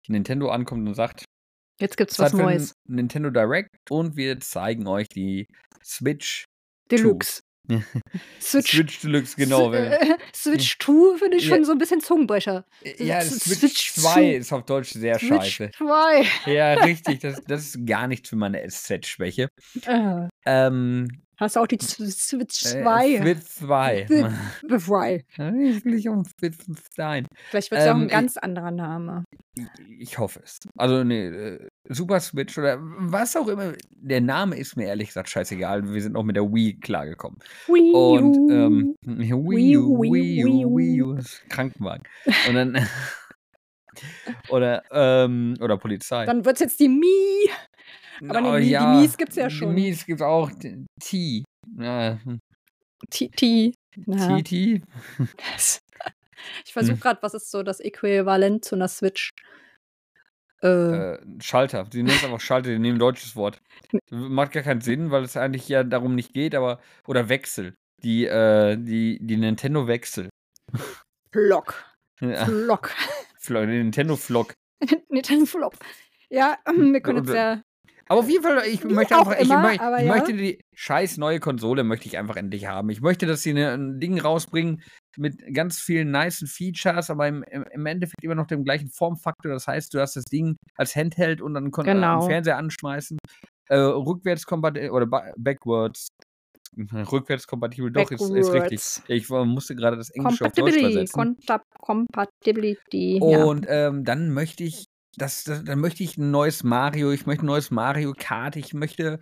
B: Nintendo ankommt und sagt
A: Jetzt gibt's
B: Zeit
A: was Neues.
B: Nintendo Direct und wir zeigen euch die Switch 2.
A: Deluxe. *laughs* Switch
B: Switch Deluxe, genau.
A: S
B: Wenn
A: äh, Switch 2 finde ich
B: Ja.
A: schon so 'n bisschen Zungenbrecher.
B: Äh, ja,
A: S
B: Switch
A: Switch
B: 2
A: 2.
B: ist auf Deutsch sehr
A: Switch
B: scheiße.
A: 2.
B: Ja, *laughs* richtig. Das das ist gar nichts für meine SZ-Schwäche.
A: Äh.
B: Ähm,
A: Hast du auch die Switch
B: äh,
A: 2?
B: Switch 2.
A: Wi Wi-Fi.
B: Ich will nicht um Switch sein.
A: Vielleicht wird's ja auch 'n
B: Ähm,
A: ganz anderer Name.
B: Ich hoffe es. Also, ne, äh, Super Switch oder was auch immer. Der Name ist mir ehrlich gesagt scheißegal. Wir sind auch mit der Wii klargekommen.
A: Wii
B: Und, ähm,
A: U.
B: Wii U,
A: U, Wii U, Wii
B: U, Wii
A: U.
B: U, Krankenwagen. Und dann *laughs* oder, ähm oder Polizei.
A: Dann wird's jetzt die Mii. Aber
B: Oh
A: die
B: ja,
A: Miis gibt's ja
B: die
A: schon.
B: Miis gibt's auch. T. Ja, hm.
A: T T.
B: TT?
A: Das *laughs* ich versuche
B: Hm.
A: grad, was ist so das Äquivalent zu 'ner Switch? Äh.
B: Äh, Schalter. Sie nennt's einfach Schalter, die nehmen 'n deutsches Wort. W macht gar keinen Sinn, weil es eigentlich ja darum nicht geht, aber oder Wechsel. Die, äh die die Nintendo Wechsel.
A: Flock.
B: Ja.
A: Flock.
B: Flo Nintendo Flock.
A: Nintendo Flock. *laughs* Ja, *clears throat* wir können jetzt ja
B: Aber auf jeden Fall, ich
A: Wie
B: möchte einfach ich
A: immer,
B: möch
A: aber
B: ich
A: ja.
B: möchte die scheiß neue Konsole möchte ich einfach endlich haben. Ich möchte, dass sie 'ne 'n Ding rausbringen mit ganz vielen nicen Features, aber im im Endeffekt immer noch dem gleichen Formfaktor. Das heißt, du hast das Ding als Handheld und dann kon äh,
A: Genau.
B: Fernseher anschmeißen. Äh, rückwärtskompatibel oder ba backwards. Rückwärtskompatibel, doch, ist ist richtig. Ich musste grade das Englische auf Deutsch
A: Compatibility.
B: übersetzen.
A: Compatibility, ja.
B: Und, ähm, dann möchte ich das das dann möchte ich 'n neues Mario, ich möchte 'n neues Mario Kart, ich möchte,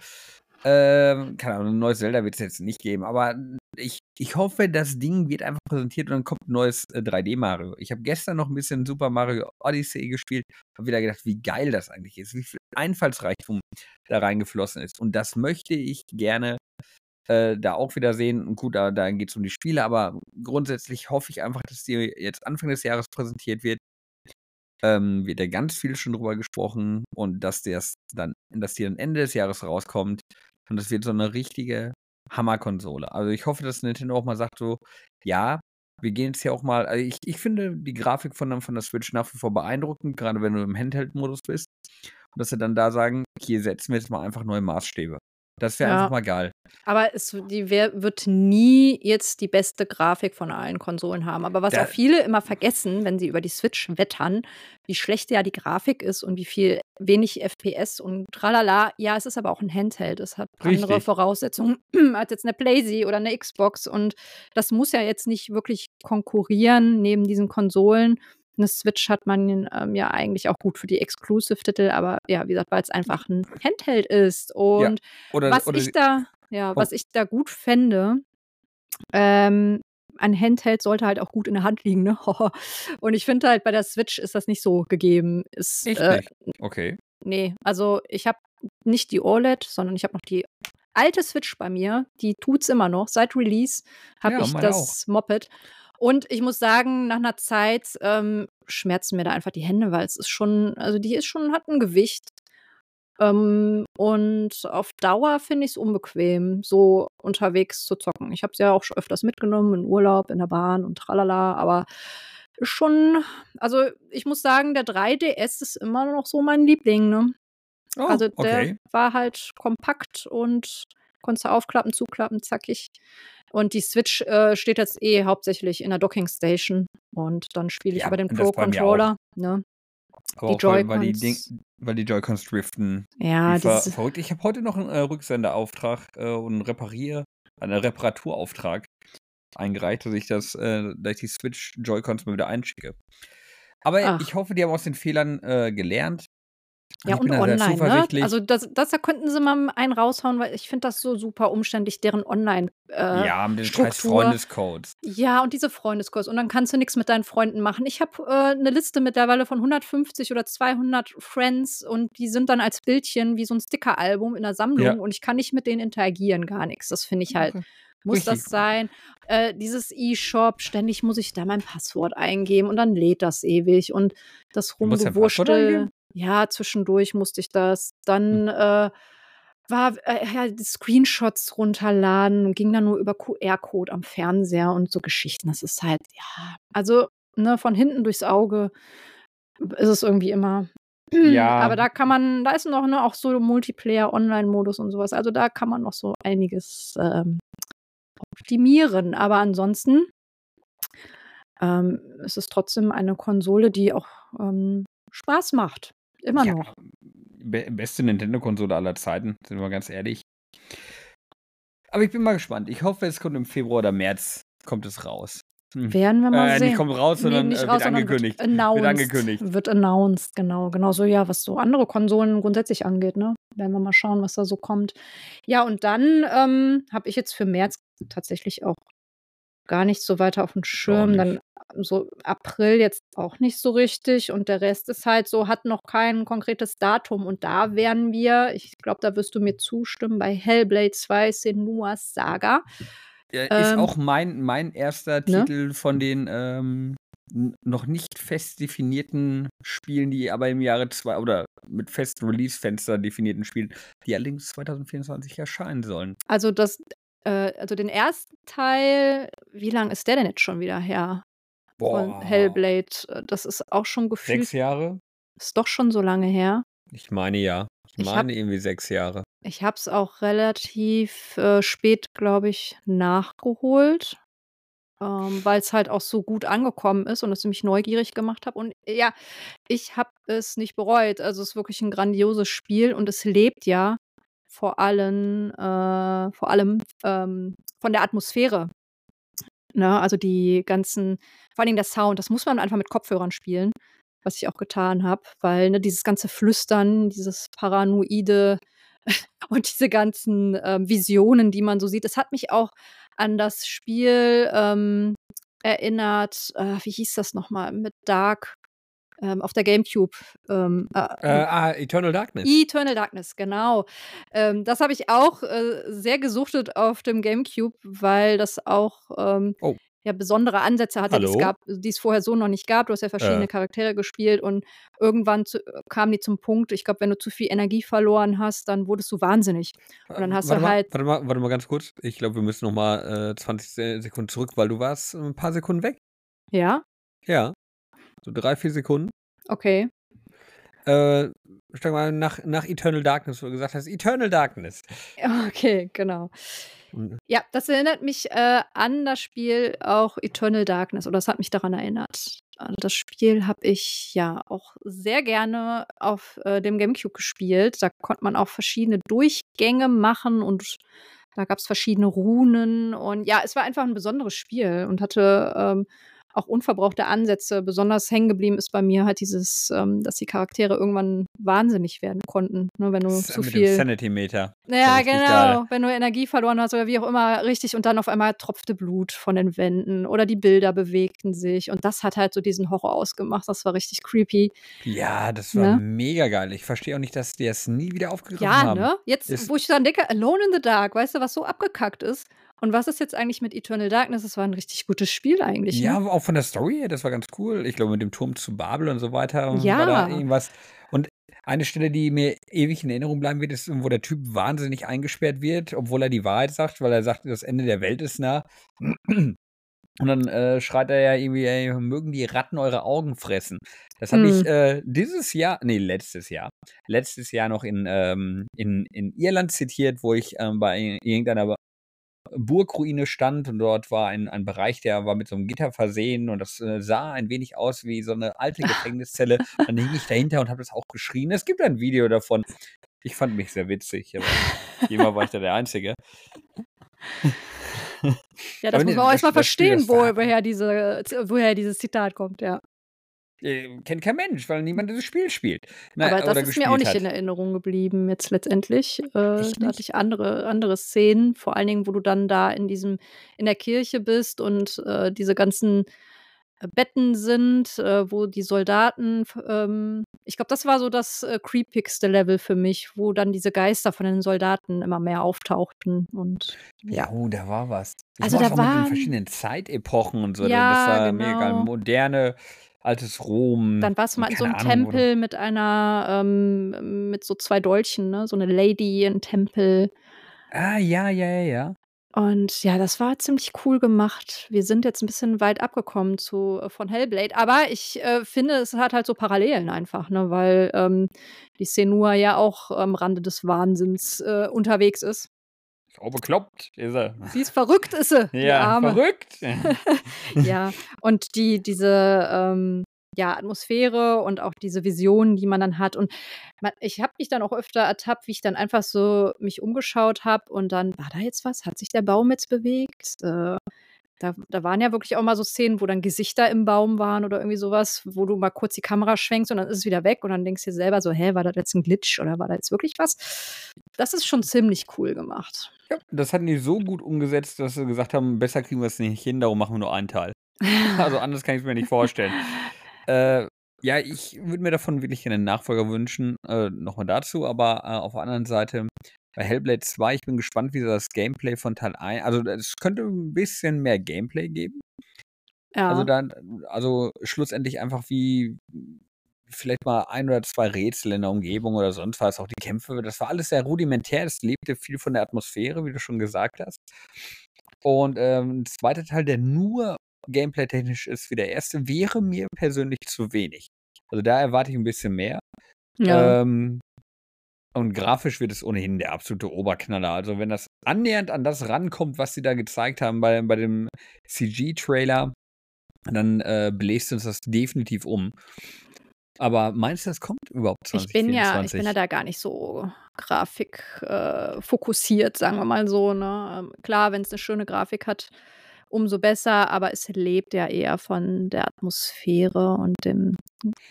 B: ähm, keine Ahnung, 'n neues Zelda wird's jetzt nicht geben, aber ich ich hoffe, das Ding wird einfach präsentiert und dann kommt 'n neues, äh, 3D Mario. Ich habe gestern noch 'n bisschen Super Mario Odyssey gespielt, habe wieder gedacht, wie geil das eigentlich ist, wie viel Einfallsreichtum da reingeflossen ist. Und das möchte ich gerne, äh, da auch wieder sehen. Und gut, da da geht's um die Spiele, aber grundsätzlich hoffe ich einfach, dass die jetzt Anfang des Jahres präsentiert wird. Ähm, wird ja ganz viel schon drüber gesprochen und dass das dann dass die dann Ende des Jahres rauskommt und das wird so 'ne richtige Hammerkonsole. Also, ich hoffe, dass Nintendo auch mal sagt so: „Ja, wir gehen jetzt hier auch mal“ also, ich ich finde die Grafik von der von der Switch nach wie vor beeindruckend, grade wenn du im Handheld-Modus bist. Und dass sie dann da sagen: „Hier setzen wir jetzt mal einfach neue Maßstäbe.“ Das wäre einfach
A: Ja.
B: mal geil.
A: Aber es die wird nie jetzt die beste Grafik von allen Konsolen haben. Aber was
B: Da
A: auch viele immer vergessen, wenn sie über die Switch wettern, wie schlecht ja die Grafik ist und wie viel wenig FPS und tralala. Ja, es ist aber auch 'n Handheld. Es hat andere
B: Richtig.
A: Voraussetzungen *clears throat* als jetzt 'ne Playsee oder 'ne Xbox und das muss ja jetzt nicht wirklich konkurrieren neben diesen Konsolen. 'Ne Switch hat man, ähm, ja eigentlich auch gut für die Exclusive-Titel, aber ja, wie gesagt, weil's einfach 'n Handheld ist.
B: Ja.
A: Und
B: Oder
A: was
B: oder
A: ich da ja,
B: Oh.
A: was ich da gut fände, ähm, ein Handheld sollte halt auch gut in der Hand liegen, ne? *laughs* Und ich finde halt, bei der Switch ist das nicht so gegeben. Ist,
B: Echt
A: äh?
B: Okay.
A: ne, also, ich habe nicht die OLED, sondern ich habe noch die alte Switch bei mir. Die tut's immer noch. Seit Release habe
B: Ja,
A: ich
B: meine auch.
A: das Moped. Und ich muss sagen, nach 'ner Zeit, ähm, schmerzen mir da einfach die Hände, weil es ist schon also, die ist schon hat 'n Gewicht. Ähm, und auf Dauer finde ich es unbequem, so unterwegs zu zocken. Ich habe es ja auch schon öfters mitgenommen in Urlaub, in der Bahn und tralala, aber schon also, ich muss sagen, der 3DS ist immer noch so mein Liebling, ne?
B: Oh,
A: Also, der
B: okay.
A: war halt kompakt und konntest aufklappen, zuklappen, zackig. Und die Switch, äh, steht jetzt eh hauptsächlich in der Dockingstation und dann spiele ich
B: Ja,
A: über den
B: das auch.
A: Pro-Controller, ne?
B: Aber
A: Die
B: auch, weil weil die
A: Joy-Cons
B: weil die Joy-Cons driften
A: Ja,
B: ver
A: diese
B: verrückt. Ich habe heute noch 'n, äh, Rücksenderauftrag, äh, und 'n Reparier einen Reparaturauftrag eingereicht, dass ich das äh, dass ich die Switch Joy-Cons mal wieder einschicke. Aber
A: Ach.
B: ich hoffe, die haben aus den Fehlern, äh, gelernt.
A: Ja,
B: ich
A: und online, ne? Also, das das da könnten sie mal einen raushauen, weil ich finde das so super umständlich, deren Online äh,
B: Ja, mit den scheiß. Freundescodes.
A: Ja, und diese Freundescodes und dann kannst du nix mit deinen Freunden machen. Ich habe, äh, 'ne Liste mittlerweile von 150 oder 200 Friends und die sind dann als Bildchen wie so 'n Stickeralbum in der
B: Ja.
A: Sammlung und ich kann nicht mit denen interagieren, gar nix. Das finde ich halt
B: Okay.
A: muss das
B: Richtig.
A: sein? Äh, dieses E-Shop, ständig muss ich da mein Passwort eingeben und dann lädt das ewig und das Rumgewurschtel? Ja, zwischendurch musste ich das.
B: Hm.
A: Dann, äh, war äh, ja, die Screenshots runterladen, ging dann nur über QR-Code am Fernseher und so Geschichten. Das ist halt ja, also, ne, von hinten durchs Auge ist es irgendwie immer. *clears throat*
B: Ja.
A: Aber da kann man da ist noch, ne, auch so Multiplayer-Online-Modus und so was. Also, da kann man noch so einiges, ähm, optimieren. Aber ansonsten ähm, ist es trotzdem eine Konsole, die auch, ähm, Spaß macht. Immer
B: Ja,
A: noch.
B: be beste Nintendo-Konsole aller Zeiten, sind wir ganz ehrlich. Aber ich bin mal gespannt. Ich hoffe, es kommt im Februar oder März kommt es raus. Hm.
A: Werden wir mal
B: Äh,
A: sehen.
B: nicht kommt raus, sondern,
A: nicht
B: äh,
A: raus,
B: wird
A: sondern wird
B: angekündigt. Wird
A: announced.
B: angekündigt.
A: Wird announced, genau. Genauso, ja, was so andere Konsolen grundsätzlich angeht, ne? Werden wir mal schauen, was da so kommt. Ja, und dann, ähm, habe ich jetzt für März tatsächlich auch gar nicht so weiter
B: Ich auch
A: Schirm. Dann so April jetzt auch nicht so richtig und der Rest ist halt so hat noch kein konkretes Datum und da wären wir ich glaube, da wirst du mir zustimmen, bei Hellblade 2: Senua's Saga.
B: Ja, ist
A: Ähm
B: auch mein mein 1.
A: Ne?
B: Titel von den, ähm, noch nicht fest definierten Spielen, die aber im Jahre zwei oder mit festem Releasefenster definierten Spielen, die allerdings 2024 erscheinen sollen.
A: Also, das äh, also, den ersten Teil wie lang ist der denn jetzt schon wieder her? Von
B: Boah.
A: Hellblade. Äh, das ist auch schon gefühlt
B: 6 Jahre?
A: ist doch schon so lange her.
B: Ich meine ja. Ich
A: Ich habe
B: meine irgendwie 6 Jahre.
A: ich habe es auch relativ, äh, spät, glaube ich, nachgeholt, ähm, weil's halt auch so gut angekommen ist und es mich neugierig gemacht hat. Und ja, ich habe es nicht bereut. Also, es ist wirklich 'n grandioses Spiel und es lebt ja vor allem äh, vor allem, ähm, von der Atmosphäre. Ne, also, die ganzen vor Dingen der Sound, das muss man einfach mit Kopfhörern spielen, was ich auch getan habe, weil, ne, dieses ganze Flüstern, dieses Paranoide *laughs* und diese ganzen, ähm, Visionen, die man so sieht. Das hat mich auch an das Spiel, ähm, erinnert äh, wie hieß das noch mal mit Dark, ähm, auf der Gamecube, ähm, äh,
B: Äh, ah, Eternal Darkness.
A: Eternal Darkness, genau. Ähm, das habe ich auch, äh, sehr gesuchtet auf dem Gamecube, weil das auch, ähm,
B: Oh.
A: ja, besondere Ansätze hatte, die's
B: Hallo?
A: gab die's vorher so noch nicht gab. Du hast ja verschiedene
B: Äh.
A: Charaktere gespielt und irgendwann zu äh, kamen die zum Punkt, ich glaube, wenn du zu viel Energie verloren hast, dann wurdest du wahnsinnig. Und dann hast
B: Warte
A: du
B: mal,
A: halt
B: warte mal, warte mal ganz kurz. Ich glaube, wir müssen noch mal, äh, 20 Se Sekunden zurück, weil du warst 'n paar Sekunden weg.
A: Ja?
B: Ja. So 3, 4 Sekunden.
A: Okay.
B: Äh, sag mal nach nach Eternal Darkness, wo du gesagt hast: „Eternal Darkness.“ *laughs*
A: Okay, genau. Ja, das erinnert mich, äh, an das Spiel auch Eternal Darkness oder das hat mich daran erinnert. Das Spiel habe ich ja auch sehr gerne auf, äh, dem Gamecube gespielt. Da konnte man auch verschiedene Durchgänge machen und da gab's verschiedene Runen und ja, es war einfach 'n besonderes Spiel und hatte, ähm, auch unverbrauchte Ansätze. Besonders hängen geblieben ist bei mir halt dieses, ähm, dass die Charaktere irgendwann wahnsinnig werden konnten, ne, wenn du
B: S
A: zu
B: mit dem
A: viel
B: Sanity-Meter.
A: na
B: war
A: ja, genau, wenn du Energie verloren hast oder wie auch immer, richtig und dann auf einmal tropfte Blut von den Wänden oder die Bilder bewegten sich und das hat halt so diesen Horror ausgemacht. Das war richtig creepy.
B: Ja, das war
A: Ne?
B: mega geil. Ich verstehe auch nicht, dass die es nie wieder aufgegriffen
A: Ja,
B: haben.
A: ne? Jetzt,
B: Ist
A: wo ich dann denke, Alone in the Dark, weißt du, was so abgekackt ist? Und was ist jetzt eigentlich mit Eternal Darkness? Das war 'n richtig gutes Spiel eigentlich,
B: Ja,
A: ne?
B: auch von der Story her, das war ganz cool. Ich glaube, mit dem Turm zu Babel und so weiter war da
A: Ja.
B: irgendwas. Und Eine Stelle, die mir ewig in Erinnerung bleiben wird, ist, wo der Typ wahnsinnig eingesperrt wird, obwohl er die Wahrheit sagt, weil er sagt, das Ende der Welt ist nah. *clears throat* Und dann äh, schreit er ja irgendwie, ey, mögen die Ratten eure Augen fressen. Das habe ich
A: Mhm.
B: äh, dieses Jahr, nee, letztes Jahr, letztes Jahr noch in, ähm, in, in Irland zitiert, wo ich ähm, bei irgendeiner Burgruine stand und dort war ein, ein Bereich, der war mit so einem Gitter versehen und das äh, sah ein wenig aus wie so eine alte *laughs* Gefängniszelle. Dann hing ich dahinter und habe das auch geschrien. Es gibt ein Video davon. Ich fand mich sehr witzig, aber immer war ich da der Einzige.
A: Ja, das
B: Aber
A: muss man auch
B: das-
A: erst mal
B: das Spiel,
A: verstehen, woher, diese, woher dieses Zitat kommt, ja.
B: Äh, kennt kein Mensch, weil niemand dieses Spiel spielt. Na,
A: Aber das ist mir auch nicht
B: hat.
A: in Erinnerung geblieben jetzt letztendlich. Äh, da hatte ich andere, andere Szenen, vor allen Dingen, wo du dann da in diesem, in der Kirche bist und äh, diese ganzen Betten sind, äh, wo die Soldaten, ähm, ich glaube, das war so das äh, creepigste Level für mich, wo dann diese Geister von den Soldaten immer mehr auftauchten und
B: Ja, oh, da war was. Ich
A: Also,
B: mochte
A: da
B: auch mit den
A: waren-
B: verschiedenen Zeitepochen und so. das
A: Ja,
B: war mega geil.
A: genau.
B: Moderne, altes Rom.
A: Dann warst du mal in so einem
B: Ahnung,
A: Tempel mit einer, ähm, mit so zwei Dolchen, ne? So eine Lady im Tempel.
B: Ah, ja, ja, ja, ja.
A: Und ja, das war ziemlich cool gemacht. Wir sind jetzt ein bisschen weit abgekommen zu äh, von Hellblade, aber ich, äh, finde, es hat halt so Parallelen einfach, ne, weil, ähm, die Senua ja auch am Rande des Wahnsinns, äh, unterwegs ist.
B: So bekloppt ist er.
A: Sie ist verrückt, ist sie, *laughs*
B: Ja, verrückt. *laughs*
A: Ja, und die diese, ähm, ja, Atmosphäre und auch diese Visionen, die man dann hat. Und man ich habe mich dann auch öfter ertappt, wie ich dann einfach so mich umgeschaut habe und dann: „War da jetzt was? Hat sich der Baum jetzt bewegt?“ Äh, da da waren ja wirklich auch mal so Szenen, wo dann Gesichter im Baum waren oder irgendwie sowas, wo du mal kurz die Kamera schwenkst und dann ist es wieder weg und dann denkst du dir selber so: „Hä, war das jetzt ein Glitch oder war da jetzt wirklich was?“ Das ist schon ziemlich cool gemacht.
B: Ja, das hatten die so gut umgesetzt, dass sie gesagt haben, besser kriegen wir es nicht hin, darum machen wir nur einen Teil. *laughs* Also anders kann ich es mir nicht vorstellen. Äh, ja, ich würde mir davon wirklich einen Nachfolger wünschen. Äh, Nochmal dazu, aber äh, auf der anderen Seite bei Hellblade 2, ich bin gespannt, wie das Gameplay von Teil 1, also es könnte ein bisschen mehr Gameplay geben.
A: Ja.
B: Also dann, also schlussendlich einfach wie vielleicht mal ein oder zwei Rätsel in der Umgebung oder sonst was, auch die Kämpfe, das war alles sehr rudimentär, es lebte viel von der Atmosphäre, wie du schon gesagt hast. Und ähm, ein zweiter Teil, der nur gameplay-technisch ist wie der erste, wäre mir persönlich zu wenig. Also da erwarte ich ein bisschen mehr.
A: ja.
B: Ähm, und grafisch wird es ohnehin der absolute Oberknaller. Also wenn das annähernd an das rankommt, was sie da gezeigt haben bei, bei dem CG-Trailer, dann äh, bläst uns das definitiv um. Aber meinst du, das kommt überhaupt
A: Ich bin ja ich
B: 2024?
A: bin ja da gar nicht so Grafik äh, sagen wir mal so, ne? Ähm, klar, wenn's 'ne schöne Grafik hat, umso besser, aber es lebt ja eher von der Atmosphäre und dem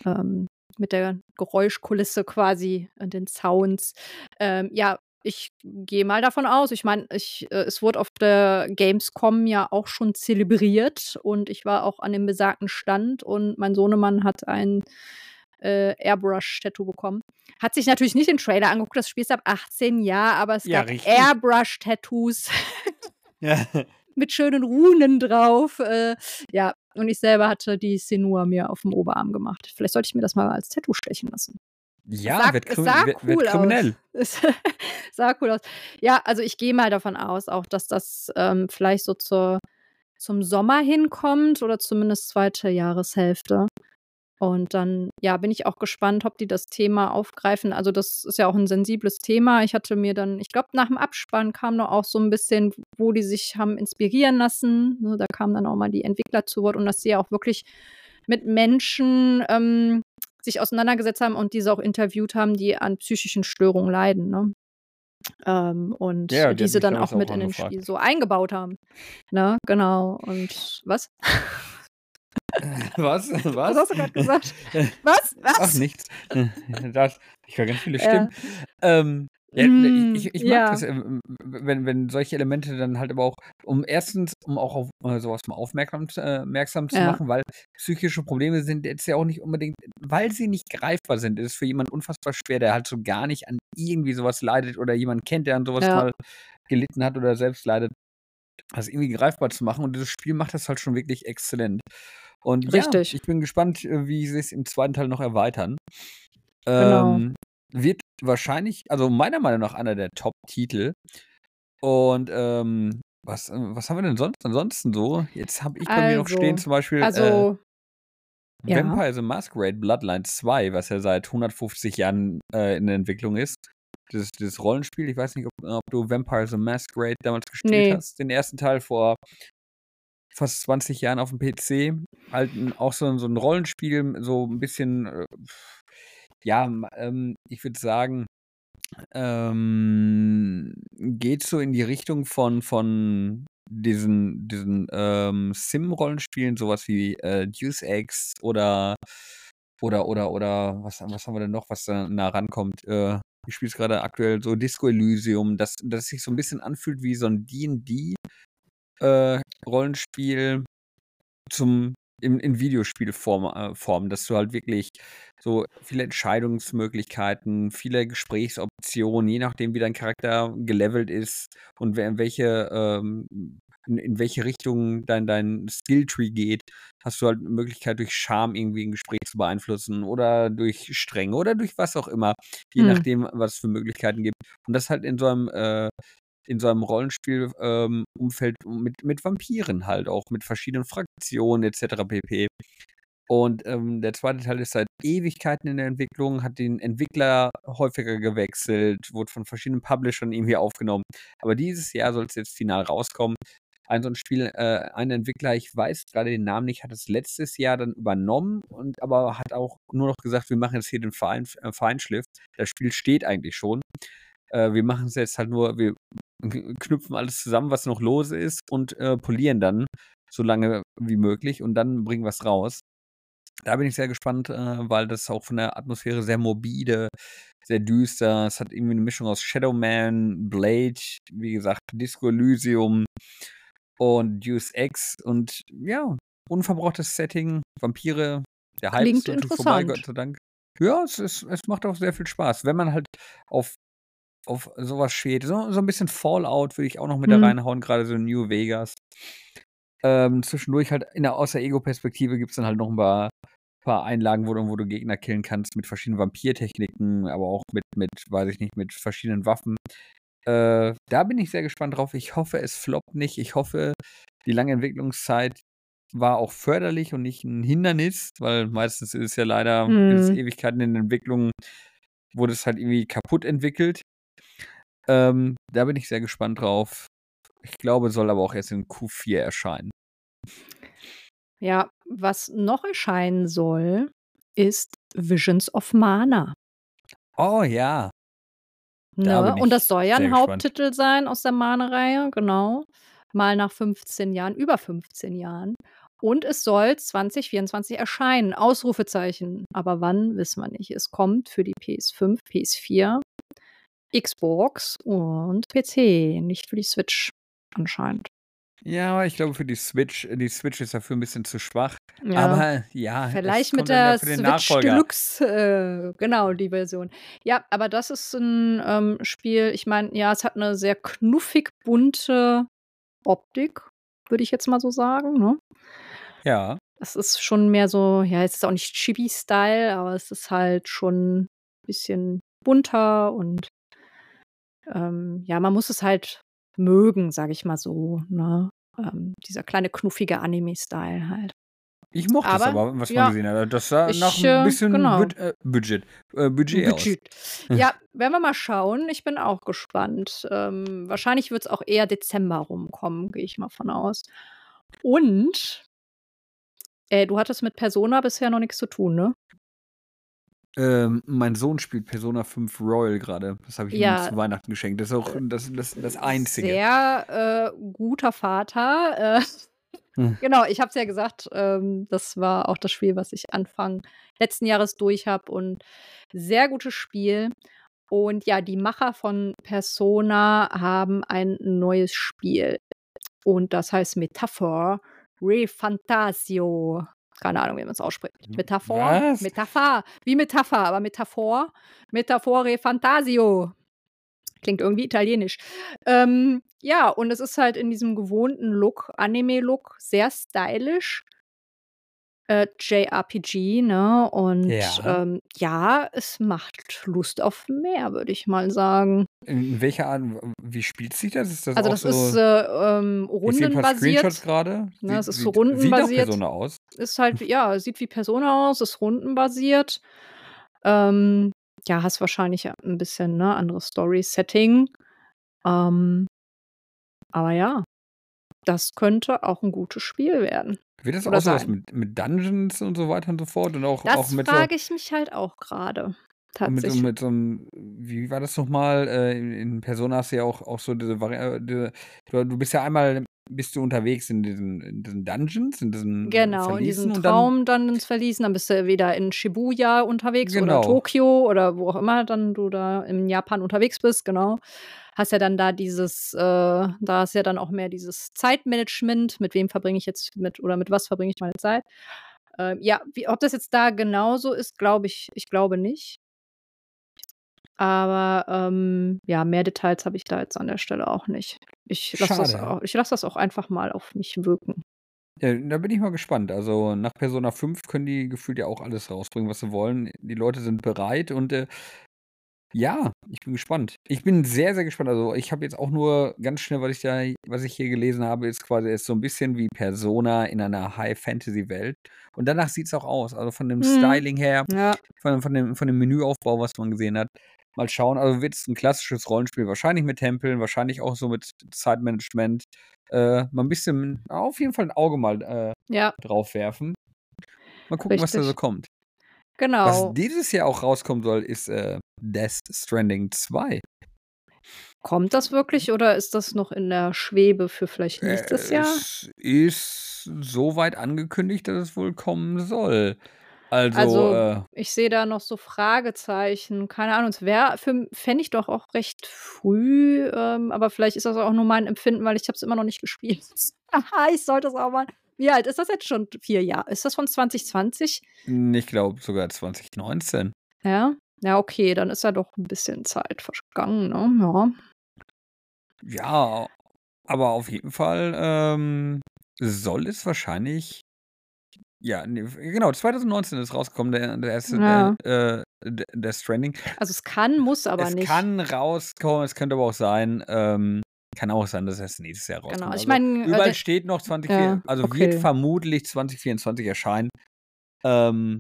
A: ähm, mit der Geräuschkulisse quasi und den Sounds. Ähm, ja, ich gehe mal davon aus. Ich meine, ich äh, es wurde auf der Gamescom ja auch schon zelebriert und ich war auch an dem besagten Stand und mein Sohnemann hat ein, äh, Airbrush-Tattoo bekommen. Hat sich natürlich nicht den Trailer angeguckt, das Spiel ist ab 18, ja, aber es
B: Ja,
A: gab. Airbrush-Tattoos
B: Ja.
A: Mit schönen Runen drauf. Äh, ja, und ich selber hatte die Senua mir auf dem Oberarm gemacht. Vielleicht sollte ich mir das mal als Tattoo stechen lassen.
B: Ja,
A: sah,
B: wird,
A: es
B: krimi
A: sah cool
B: wird kriminell.
A: aus. *laughs* Sah cool aus. Ja, also ich gehe mal davon aus, auch dass das ähm, vielleicht so zur, zum Sommer hinkommt oder zumindest zweite Jahreshälfte. Und dann, ja, bin ich auch gespannt, ob die das Thema aufgreifen. Also das ist ja auch ein sensibles Thema. Ich hatte mir dann, ich glaube, nach dem Abspann kam noch auch so ein bisschen, wo die sich haben inspirieren lassen. Ne, da kamen dann auch mal die Entwickler zu Wort und dass sie ja auch wirklich mit Menschen ähm, sich auseinandergesetzt haben und diese auch interviewt haben, die an psychischen Störungen leiden. Ne? Ähm, und
B: Ja, die
A: diese dann auch mit
B: auch
A: in den. Spiel so eingebaut haben. Ne? Genau. Und was? *laughs*
B: Was? Was?
A: Was hast du gerade gesagt? Was? *laughs* Was?
B: Ach, nichts. *laughs* Das, ich höre ganz viele. Stimmen. Ähm, ja,
A: Mm,
B: ich, ich mag
A: ja.
B: das, ähm, wenn, wenn solche Elemente dann halt aber auch, um erstens, um auch auf äh, sowas mal aufmerksam, äh, zu
A: Ja.
B: machen, weil psychische Probleme sind jetzt ja auch nicht unbedingt, weil sie nicht greifbar sind, ist es für jemanden unfassbar schwer, der halt so gar nicht an irgendwie sowas leidet oder jemanden kennt, der an sowas mal gelitten hat oder selbst leidet, das irgendwie greifbar zu machen. Und dieses Spiel macht das halt schon wirklich exzellent. Und
A: Richtig.
B: ja, ich bin gespannt, äh, wie sie es im zweiten Teil noch erweitern.
A: Genau.
B: Ähm, wird wahrscheinlich, also meiner Meinung nach einer der Top-Titel. Und ähm, was, äh, was haben wir denn sonst ansonsten so? Jetzt habe ich bei mir noch stehen
A: Also
B: zum Beispiel äh,
A: also ja.
B: Vampire the Masquerade Bloodlines 2, was ja seit 150 Jahren äh, in der Entwicklung ist. Das, das Rollenspiel, ich weiß nicht, ob, ob du Vampire the Masquerade damals gespielt
A: Ne.
B: hast. Den ersten Teil vor fast 20 Jahren auf dem PC. Halt auch so, so ein Rollenspiel, so ein bisschen, äh, ja, ähm, ich würde sagen, ähm, geht so in die Richtung von, von diesen, diesen ähm, Sim-Rollenspielen, sowas wie äh, Deus Ex oder oder oder oder was, was haben wir denn noch, was da nah rankommt? Äh, ich spiele es gerade aktuell so Disco Elysium, dass das sich so ein bisschen anfühlt wie so ein D&D äh, Rollenspiel zum in, in Videospielform, äh, Form, dass du halt wirklich so viele Entscheidungsmöglichkeiten, viele Gesprächsoptionen, je nachdem, wie dein Charakter gelevelt ist und wer, in welche ähm, in, in welche Richtung dein, dein Skilltree geht, hast du halt eine Möglichkeit, durch Charme irgendwie ein Gespräch zu beeinflussen oder durch Strenge oder durch was auch immer, je
A: Hm.
B: nachdem, was es für Möglichkeiten gibt. Und das halt in so einem äh, in so einem Rollenspiel ähm, mit, mit Vampiren halt auch, mit verschiedenen Fraktionen etc. pp. Und ähm, der zweite Teil ist seit Ewigkeiten in der Entwicklung, hat den Entwickler häufiger gewechselt, wurde von verschiedenen Publishern irgendwie aufgenommen. Aber dieses Jahr soll es jetzt final rauskommen. Ein so ein Spiel, äh, ein Entwickler, ich weiß gerade den Namen nicht, hat es letztes Jahr dann übernommen und aber hat auch nur noch gesagt, wir machen jetzt hier den äh, Feinschliff. Das Spiel steht eigentlich schon. Äh, wir machen es jetzt halt nur, wir knüpfen alles zusammen, was noch lose ist und äh, polieren dann so lange wie möglich und dann bringen wir es raus. Da bin ich sehr gespannt, äh, weil das auch von der Atmosphäre sehr morbide, sehr düster. Es hat irgendwie eine Mischung aus Shadowman, Blade, wie gesagt, Disco Elysium und Deus Ex und ja, unverbrauchtes Setting, Vampire. Der Hype
A: Klingt
B: ist vorbei. Gott sei Dank. Ja, es, ist, es macht auch sehr viel Spaß. Wenn man halt auf, auf sowas steht, so, so ein bisschen Fallout würde ich auch noch mit da
A: Hm.
B: reinhauen, gerade so New Vegas. Ähm, zwischendurch halt in der Außer-Ego-Perspektive gibt es dann halt noch ein paar, paar Einlagen, wo du, wo du Gegner killen kannst mit verschiedenen Vampirtechniken, aber auch mit, mit, weiß ich nicht, mit verschiedenen Waffen. Äh, da bin ich sehr gespannt drauf. Ich hoffe, es floppt nicht. Ich hoffe, die lange Entwicklungszeit war auch förderlich und nicht ein Hindernis, weil meistens ist es ja leider, gibt es
A: Hm.
B: Ewigkeiten in der Entwicklung, wurde es halt irgendwie kaputt entwickelt. Ähm, da bin ich sehr gespannt drauf. Ich glaube, soll aber auch erst in Q4 erscheinen.
A: Ja, was noch erscheinen soll, ist Visions of Mana.
B: Oh ja. Da
A: Ne? Und das soll ja ein
B: gespannt.
A: Haupttitel sein aus der Mana-Reihe, genau. Mal nach 15 Jahren, über 15 Jahren. Und es soll 2024 erscheinen. Ausrufezeichen. Aber wann, wissen wir nicht. Es kommt für die PS5, PS4, Xbox und PC, nicht für die Switch anscheinend.
B: Ja, aber ich glaube, für die Switch, die Switch ist dafür ein bisschen zu schwach.
A: Ja.
B: Aber ja,
A: Vielleicht mit der Switch. Deluxe, äh, genau, die Version. Ja, aber das ist ein ähm, Spiel, ich meine, ja, es hat eine sehr knuffig bunte Optik, würde ich jetzt mal so sagen. Ne?
B: Ja.
A: Es ist schon mehr so, ja, es ist auch nicht Chibi-Style, aber es ist halt schon ein bisschen bunter und ähm, ja, man muss es halt mögen, sage ich mal so. Ne? Ähm, dieser kleine knuffige Anime-Style halt.
B: Ich mochte es
A: Aber,
B: aber, was man
A: ja,
B: gesehen hat. Das sah
A: ich,
B: nach
A: äh,
B: ein bisschen
A: genau.
B: Bud äh, Budget, äh, Budget aus.
A: Budget. Ja, *laughs* werden wir mal schauen. Ich bin auch gespannt. Ähm, wahrscheinlich wird es auch eher Dezember rumkommen, gehe ich mal von aus. Und äh, du hattest mit Persona bisher noch nichts zu tun, ne?
B: Ähm, mein Sohn spielt Persona 5 Royal gerade. Das habe ich ihm
A: Ja,
B: zu Weihnachten geschenkt. Das ist auch das, das, das Einzige.
A: sehr äh, guter Vater. Äh, *laughs*
B: Hm.
A: genau, ich habe es ja gesagt, ähm, das war auch das Spiel, was ich Anfang letzten Jahres durch habe und sehr gutes Spiel. Und ja, die Macher von Persona haben ein neues Spiel. Und das heißt Metaphor Refantasio. Keine Ahnung, wie man es ausspricht. Metaphor?
B: Was?
A: Metapher. Wie Metapher, aber Metaphor. Metaphor Refantasio. Klingt irgendwie italienisch. Ähm, ja, und es ist halt in diesem gewohnten Look, Anime-Look, sehr stylisch. Äh, JRPG, ne? Und,
B: Ja.
A: ähm, ja, es macht Lust auf mehr, würde ich mal sagen.
B: In welcher Art wie spielt sich das? Ist das
A: Also, das ist,
B: so
A: äh, ähm,
B: ich
A: rundenbasiert,
B: grade.
A: ne?
B: Sieht
A: Es ist so
B: sieht sieht nach
A: rundenbasiert.
B: Persona aus.
A: Ist halt ja, sieht wie Persona aus, ist rundenbasiert. Ähm, ja, hast wahrscheinlich 'n bisschen, ne, anderes Story-Setting. Ähm, aber ja, das könnte auch 'n gutes Spiel werden
B: Wird das
A: oder
B: auch so was
A: sein.
B: mit mit Dungeons und so weiter und so fort und auch auch
A: Das
B: mit so
A: frage ich mich halt auch grade,
B: und mit so
A: tatsächlich.
B: mit so 'nem wie war das noch mal? Äh, in in Persona hast du ja auch auch so diese Vari äh, diese du bist ja einmal bist du unterwegs in diesen in diesen Dungeons, in diesen
A: Genau, in diesen
B: dann
A: Traum-Dungeons verließen, dann bist du wieder in Shibuya unterwegs oder
B: Genau.
A: Tokio oder wo auch immer dann du da in Japan unterwegs bist, genau. Hast ja dann da dieses, äh da ist ja dann auch mehr dieses Zeitmanagement, mit wem verbringe ich jetzt mit oder mit was verbringe ich meine Zeit. Ähm, ja, wie ob das jetzt da genauso ist, glaube ich ich glaube nicht. Aber, ähm, ja, mehr Details habe ich da jetzt an der Stelle auch nicht. Ich lasse das
B: Schade.
A: au ich lasse das auch einfach mal auf mich wirken.
B: Ja, da bin ich mal gespannt. Also, nach Persona 5 können die gefühlt ja auch alles rausbringen, was sie wollen. Die Leute sind bereit und, äh ja, ich bin gespannt. Ich bin sehr, sehr gespannt. Also, ich habe jetzt auch nur ganz schnell, was ich da was ich hier gelesen habe, ist quasi ist so 'n bisschen wie Persona in einer High-Fantasy-Welt. Und danach sieht's auch aus. Also, von dem
A: Mhm.
B: Styling her,
A: Ja.
B: von von dem von dem Menüaufbau, was man gesehen hat. Mal schauen. Also, wird's 'n klassisches Rollenspiel, wahrscheinlich mit Tempeln, wahrscheinlich auch so mit Zeitmanagement. Äh, mal 'n bisschen auf jeden Fall 'n Auge mal, äh,
A: Ja.
B: drauf werfen. Mal gucken, was da so
A: Richtig.
B: Kommt. Was
A: Genau.
B: dieses Jahr auch rauskommen soll, ist, äh, Death Stranding 2.
A: Kommt das wirklich oder ist das noch in der Schwebe für vielleicht
B: Äh,
A: nächstes Jahr?
B: es ist so weit angekündigt, dass es wohl kommen soll. Also,
A: Also,
B: äh
A: ich sehe da noch so Fragezeichen. Keine Ahnung, es wäre für fände ich doch auch recht früh, ähm, aber vielleicht ist das auch nur mein Empfinden, weil ich habe es immer noch nicht *laughs* gespielt. *laughs* Ich sollte es auch mal wie alt ist das jetzt schon? 4 Jahr ist das von 2020?
B: Hm, ich glaube sogar 2019.
A: Ja? Ja, okay, dann ist ja doch 'n bisschen Zeit vergangen, ne? Ja.
B: Ja, aber auf jeden Fall, ähm, soll es wahrscheinlich ja, ne, f genau, 2019 ist rausgekommen, der der erste,
A: Ja.
B: äh, äh, D Death Stranding.
A: Also, es kann, muss aber
B: Es
A: nicht.
B: kann rauskommen, es könnte aber auch sein ähm, kann auch sein, dass erst nächstes Jahr
A: Genau,
B: rauskommt.
A: ich
B: Also,
A: meine, äh,
B: überall
A: der
B: steht noch 2024
A: ja,
B: also, wird
A: okay.
B: vermutlich 2024 erscheinen. Ähm,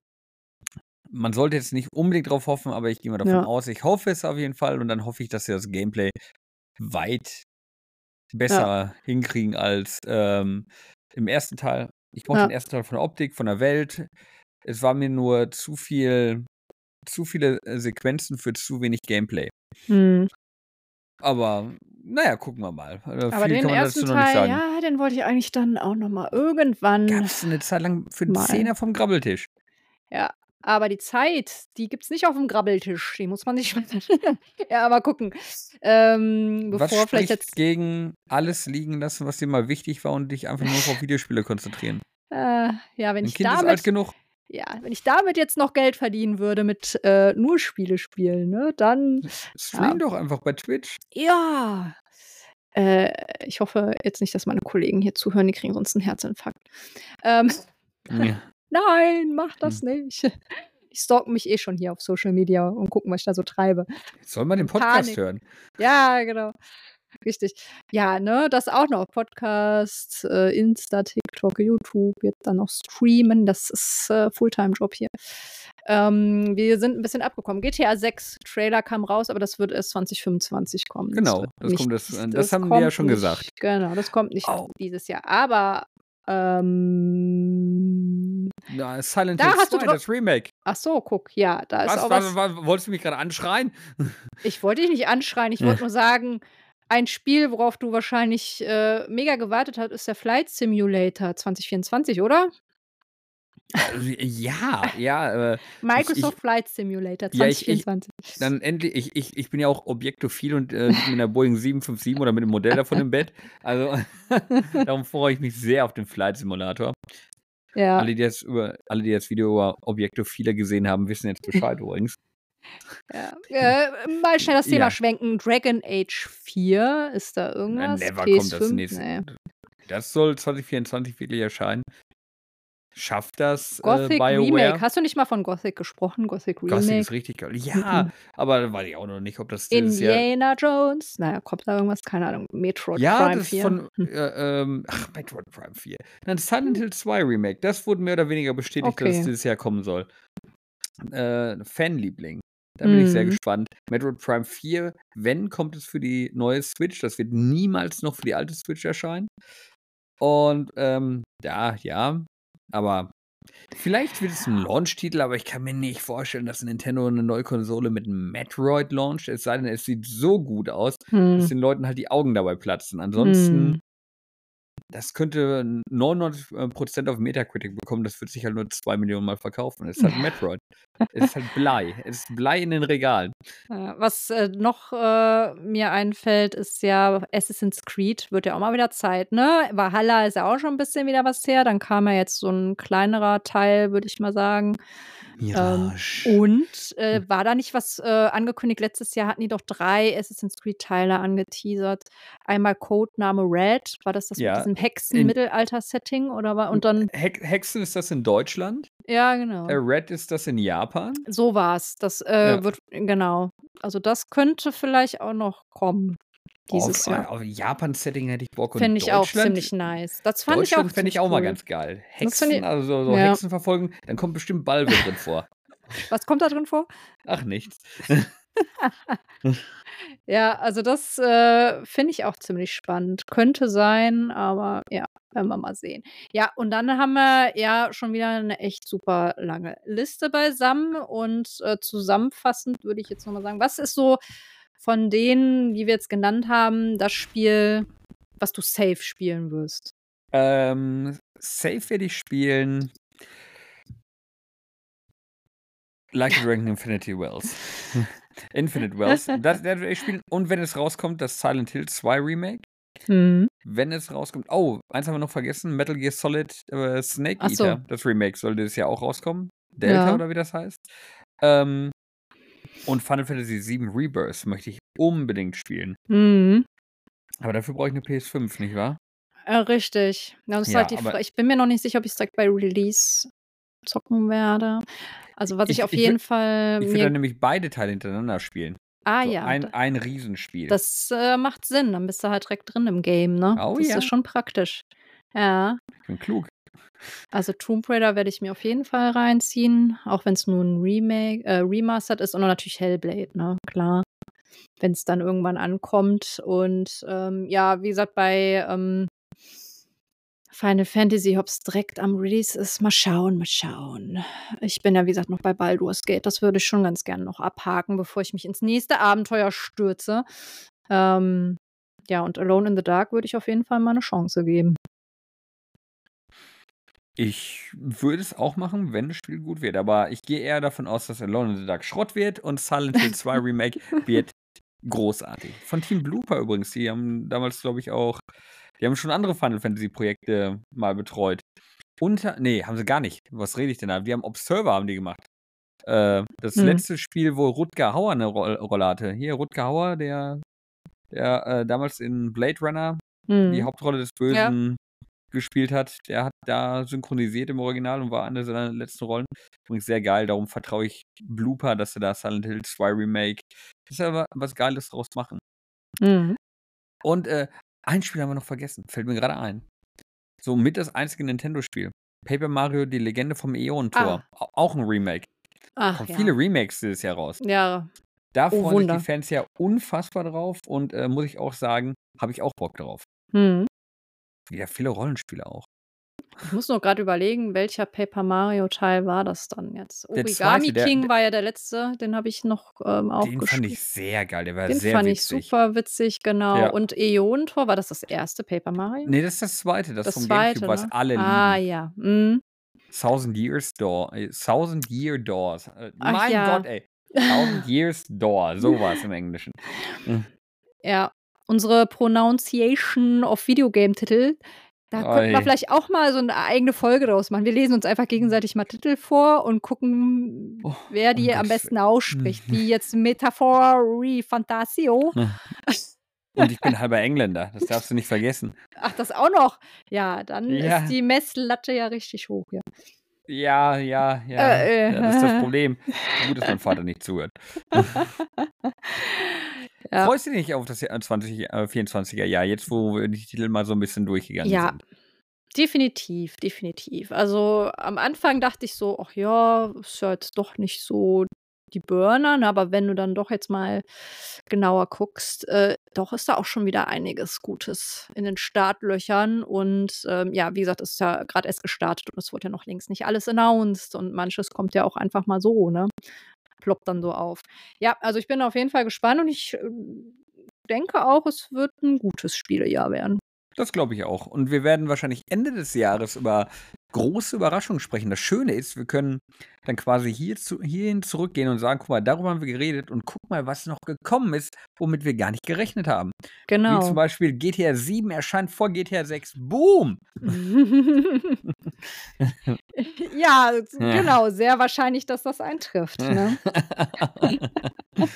B: man sollte jetzt nicht unbedingt drauf hoffen, aber ich gehe mal davon
A: Ja.
B: aus. Ich hoffe es auf jeden Fall und dann hoffe ich, dass sie das Gameplay weit
A: Ja.
B: besser hinkriegen als, ähm, im ersten Teil. Ich mochte den
A: Ja.
B: ersten Teil von der Optik, von der Welt. Es war mir nur zu viel zu viele, äh, Sequenzen für zu wenig Gameplay.
A: Mhm.
B: Aber na ja, gucken wir mal. Äh,
A: Aber
B: viel
A: den ersten
B: nicht
A: Teil, ja, den wollte ich eigentlich dann auch noch mal irgendwann
B: Gab's 'ne Zeit lang für 'n
A: mal.
B: Zehner vom Grabbeltisch.
A: Ja, aber die Zeit, die gibt's nicht aufm Grabbeltisch. Die muss man sich *laughs* ja, mal gucken. Ähm,
B: Was
A: bevor vielleicht
B: spricht
A: jetzt
B: gegen alles liegen lassen, was dir mal wichtig war und dich einfach nur noch auf *laughs* Videospiele konzentrieren?
A: Äh, ja, wenn
B: Dein
A: ich
B: Kind ist alt
A: damit
B: genug.
A: Ja, wenn ich damit jetzt noch Geld verdienen würde mit, äh, nur Spiele spielen, ne, dann
B: S
A: ja.
B: stream doch einfach bei Twitch.
A: Ja. Äh, ich hoffe jetzt nicht, dass meine Kollegen hier zuhören, die kriegen sonst 'n Herzinfarkt. Ähm,
B: Ja. *laughs*
A: nein, mach das
B: Hm.
A: nicht. Die stalken mich eh schon hier auf Social Media und gucken, was ich da so treibe.
B: Soll man den Podcast
A: Panik.
B: hören?
A: Ja, genau. Richtig. Ja, ne, das auch noch. Podcast, äh, Insta, TikTok, YouTube, jetzt dann noch streamen. Das ist, äh, Fulltime-Job hier. Ähm, wir sind 'n bisschen abgekommen. GTA 6 Trailer kam raus, aber das wird erst 2025 kommen. Das
B: Genau, das
A: nicht
B: kommt das äh, das
A: das
B: haben die ja schon
A: nicht
B: gesagt.
A: genau, das kommt nicht
B: Au.
A: dieses Jahr. Aber, ähm
B: Ja, Silent
A: da
B: Hill
A: hast du
B: 2,
A: dra
B: das Remake.
A: ach so, guck, ja, da ist
B: Was
A: auch
B: was
A: was
B: wa wolltest du mich grade anschreien?
A: Ich wollte dich nicht anschreien. Ich wollte nur sagen, ein Spiel, worauf du wahrscheinlich, äh, mega gewartet hast, ist der Flight Simulator 2024, oder?
B: Ja, ja, äh, ich ich
A: Microsoft Flight Simulator
B: ja, ich ich
A: 2024.
B: dann endlich ich ich ich bin ja auch objektophil und, äh, mit 'ner Boeing 757 oder mit 'nem Modell davon im Bett. Also, *laughs* darum freue ich mich sehr auf den Flight Simulator.
A: Ja.
B: Alle, die das über alle, die das Video über Objektophile gesehen haben, wissen jetzt Bescheid übrigens.
A: Ja. Äh, mal schnell das Thema
B: Ja.
A: schwenken. Dragon Age 4, ist da
B: Na,
A: irgendwas?
B: never kommt das
A: PS5?
B: nächste
A: Ne.
B: das soll 2024 wirklich erscheinen. Schafft das äh,
A: Gothic
B: BioWare?
A: Remake. Hast du nicht mal von Gothic gesprochen? Gothic
B: Gothic
A: Remake?
B: ist richtig geil. Ja,
A: Mhm.
B: aber da weiß ich auch noch nicht, ob das dieses Jahr
A: Indiana Jones. Naja, kommt da irgendwas? Keine Ahnung. Metroid
B: Ja,
A: Prime
B: das ist
A: 4.
B: von,
A: Hm.
B: äh, ähm, ach, Metroid Prime 4. Dann Silent Hill 2 Remake. Das wurde mehr oder weniger bestätigt, dass es
A: Okay.
B: dieses Jahr kommen soll. Äh, Fanliebling. Da bin ich sehr
A: Mhm.
B: gespannt. Metroid Prime 4, wenn, kommt es für die neue Switch. Das wird niemals noch für die alte Switch erscheinen. Und ähm, ja, ja. Aber vielleicht wird es ein Launch-Titel, aber ich kann mir nicht vorstellen, dass Nintendo eine neue Konsole mit einem Metroid launcht. Es sei denn, es sieht so gut aus, dass
A: Hm.
B: den Leuten halt die Augen dabei platzen. Ansonsten,
A: Hm.
B: Das könnte 99% auf Metacritic bekommen. Das wird sich halt nur 2 Millionen Mal verkaufen. Es ist halt Metroid. Es ist halt Blei. *laughs* Es ist Blei in den Regalen.
A: Was äh, noch äh, mir einfällt, ist ja Assassin's Creed. Wird ja auch mal wieder Zeit, ne? Valhalla ist ja auch schon ein bisschen wieder was her. Dann kam ja jetzt so ein kleinerer Teil, würde ich mal sagen. Ähm,
B: Mirage.
A: und äh, war da nicht was äh, angekündigt? Letztes Jahr hatten die doch drei Assassin's Creed-Teile angeteasert. Einmal Codename Red, war das das mit
B: Ja,
A: diesem
B: in
A: Hexen-Mittelalter-Setting? Oder war, und dann,
B: Hex Hexen ist das in Deutschland.
A: ja,
B: Äh,
A: genau.
B: Red ist das in Japan.
A: So war's. Das äh,
B: Ja.
A: wird, genau. Also das könnte vielleicht auch noch kommen dieses
B: Auf,
A: Jahr.
B: auf Japan-Setting hätte ich Bock. Und
A: Finde ich auch ziemlich nice. Das fand ich auch
B: fände ich auch mal
A: cool.
B: ganz geil. Hexen,
A: ich,
B: also so, so
A: ja.
B: Hexen verfolgen, dann kommt bestimmt Balve drin vor.
A: Was kommt da drin vor?
B: Ach, nichts. *laughs* *laughs*
A: Ja, also das äh, finde ich auch ziemlich spannend. Könnte sein, aber ja, werden wir mal sehen. Ja, und dann haben wir ja schon wieder eine echt super lange Liste beisammen und äh, zusammenfassend würde ich jetzt nochmal sagen, was ist so von denen, die wir jetzt genannt haben, das Spiel, was du safe spielen wirst?
B: Ähm, safe werde ich spielen. Like *laughs* Dragon Infinity Wells. *laughs* Infinite Wells. *laughs* Das, das werde ich spielen. Und wenn es rauskommt, das Silent Hill 2 Remake.
A: Hm.
B: Wenn es rauskommt. Oh, eins haben wir noch vergessen: Metal Gear Solid äh, Snake
A: Ach so.
B: Eater. Das Remake sollte dieses Jahr auch rauskommen. Delta
A: Ja.
B: oder wie das heißt. Ähm, und Final Fantasy VII Rebirth möchte ich unbedingt spielen.
A: Mhm.
B: Aber dafür brauche ich eine PS5, nicht wahr?
A: Äh, richtig. Ja, das
B: Ja,
A: halt ich bin mir noch nicht sicher, ob ich es direkt bei Release zocken werde. Also was ich,
B: ich,
A: auf
B: ich
A: jeden
B: würde
A: Fall
B: ich würd dann
A: mir.
B: nämlich beide Teile hintereinander spielen.
A: Ah
B: So
A: ja,
B: ein, ein Riesenspiel.
A: das äh, macht Sinn. Dann bist du halt direkt drin im Game, ne?
B: Oh
A: Das
B: ja,
A: ist schon praktisch. Ja.
B: ich bin klug.
A: Also Tomb Raider werde ich mir auf jeden Fall reinziehen, auch wenn es nur ein Remake, äh, Remastered ist und natürlich Hellblade, ne? Klar. Wenn es dann irgendwann ankommt. Und ähm, ja, wie gesagt, bei ähm, Final Fantasy, ob es direkt am Release ist, mal schauen, mal schauen. Ich bin ja, wie gesagt, noch bei Baldur's Gate. Das würde ich schon ganz gerne noch abhaken, bevor ich mich ins nächste Abenteuer stürze. Ähm, ja, und Alone in the Dark würde ich auf jeden Fall mal eine Chance geben.
B: Ich würde es auch machen, wenn das Spiel gut wird. Aber ich gehe eher davon aus, dass Alone in the Dark Schrott wird und Silent Hill 2 *laughs* Remake wird großartig. Von Team Blooper übrigens. Die haben damals, glaube ich, auch. Die haben schon andere Final Fantasy Projekte mal betreut. Unter. Nee, haben sie gar nicht. Was rede ich denn da? Die haben Observer haben die gemacht. Äh, das
A: Hm.
B: letzte Spiel, wo Rutger Hauer eine Ro Rolle hatte. Hier, Rutger Hauer, der, der äh, damals in Blade Runner die
A: Mhm.
B: Hauptrolle des
A: Ja.
B: Bösen gespielt hat. Der hat da synchronisiert im Original und war eine seiner letzten Rollen. Übrigens sehr geil, darum vertraue ich Blooper, dass sie da Silent Hill 2 Remake, das ist aber was Geiles draus machen.
A: Mhm.
B: Und äh, ein Spiel haben wir noch vergessen, fällt mir gerade ein. So mit das einzige Nintendo-Spiel. Paper Mario, die Legende vom Äonentor.
A: Ah.
B: Au- Auch ein Remake.
A: Ach
B: Kommen
A: ja.
B: viele Remakes dieses Jahr raus.
A: Ja.
B: Da
A: Oh,
B: freuen sich die Fans ja unfassbar drauf und äh, muss ich auch sagen, habe ich auch Bock drauf.
A: Mhm.
B: Wieder viele Rollenspiele auch.
A: Ich muss noch gerade überlegen, welcher Paper Mario Teil war das dann jetzt?
B: Der
A: Origami
B: zweite, der,
A: King war ja der letzte, den habe ich noch ähm, auch
B: Den fand ich sehr geil, der war
A: Den
B: sehr
A: fand ich
B: witzig.
A: super witzig, genau.
B: Ja.
A: Und Äonentor, war das das erste Paper Mario?
B: Nee, das ist das zweite, das,
A: Das
B: vom
A: zweite,
B: Gamecube, was
A: ne?
B: alle
A: Ah
B: lieben.
A: ja. Mhm.
B: Thousand Years Door. äh, Thousand Year Doors. Äh, mein
A: ja.
B: Gott, ey. Thousand *laughs* Years Door. So war es im Englischen. Hm.
A: Ja. Unsere Pronunciation of Videogame-Titel, da könnten wir
B: Oi.
A: vielleicht auch mal so eine eigene Folge draus machen. Wir lesen uns einfach gegenseitig mal Titel vor und gucken,
B: Oh,
A: wer die am besten ausspricht. Wie jetzt Metaphori Fantasio.
B: Und ich bin halber Engländer, das darfst du nicht vergessen.
A: Ach, das auch noch? Ja, dann
B: Ja.
A: ist die Messlatte ja richtig hoch, ja.
B: Ja, ja, ja.
A: Äh, äh.
B: ja das ist das Problem. Gut, dass mein Vater nicht zuhört. *laughs* *laughs*
A: Ja.
B: Freust du dich nicht auf das Jahr 20, äh, 24er Jahr, jetzt wo die Titel mal so ein bisschen durchgegangen
A: Ja.
B: sind?
A: Definitiv, definitiv. Also, am Anfang dachte ich so: „Ach ja, ist ja jetzt doch nicht so die Burner“, ne? Aber wenn du dann doch jetzt mal genauer guckst, äh, doch ist da auch schon wieder einiges Gutes in den Startlöchern und, ähm, ja, wie gesagt, es ist ja grad erst gestartet und es wurde ja noch längst nicht alles announced und manches kommt ja auch einfach mal so, ne? Ploppt dann so auf. Ja, also, ich bin auf jeden Fall gespannt und ich, ähm, denke auch, es wird 'n gutes Spielejahr werden.
B: Das glaube ich auch. Und wir werden wahrscheinlich Ende des Jahres über große Überraschungen sprechen. Das Schöne ist, wir können dann quasi hier zu, hierhin zurückgehen und sagen, guck mal, darüber haben wir geredet und guck mal, was noch gekommen ist, womit wir gar nicht gerechnet haben. Wie zum
A: Genau.
B: Beispiel GTA 7 erscheint vor GTA 6. Boom! *laughs* *laughs* *laughs*
A: Ja, genau, sehr wahrscheinlich, dass das eintrifft, ne? *laughs*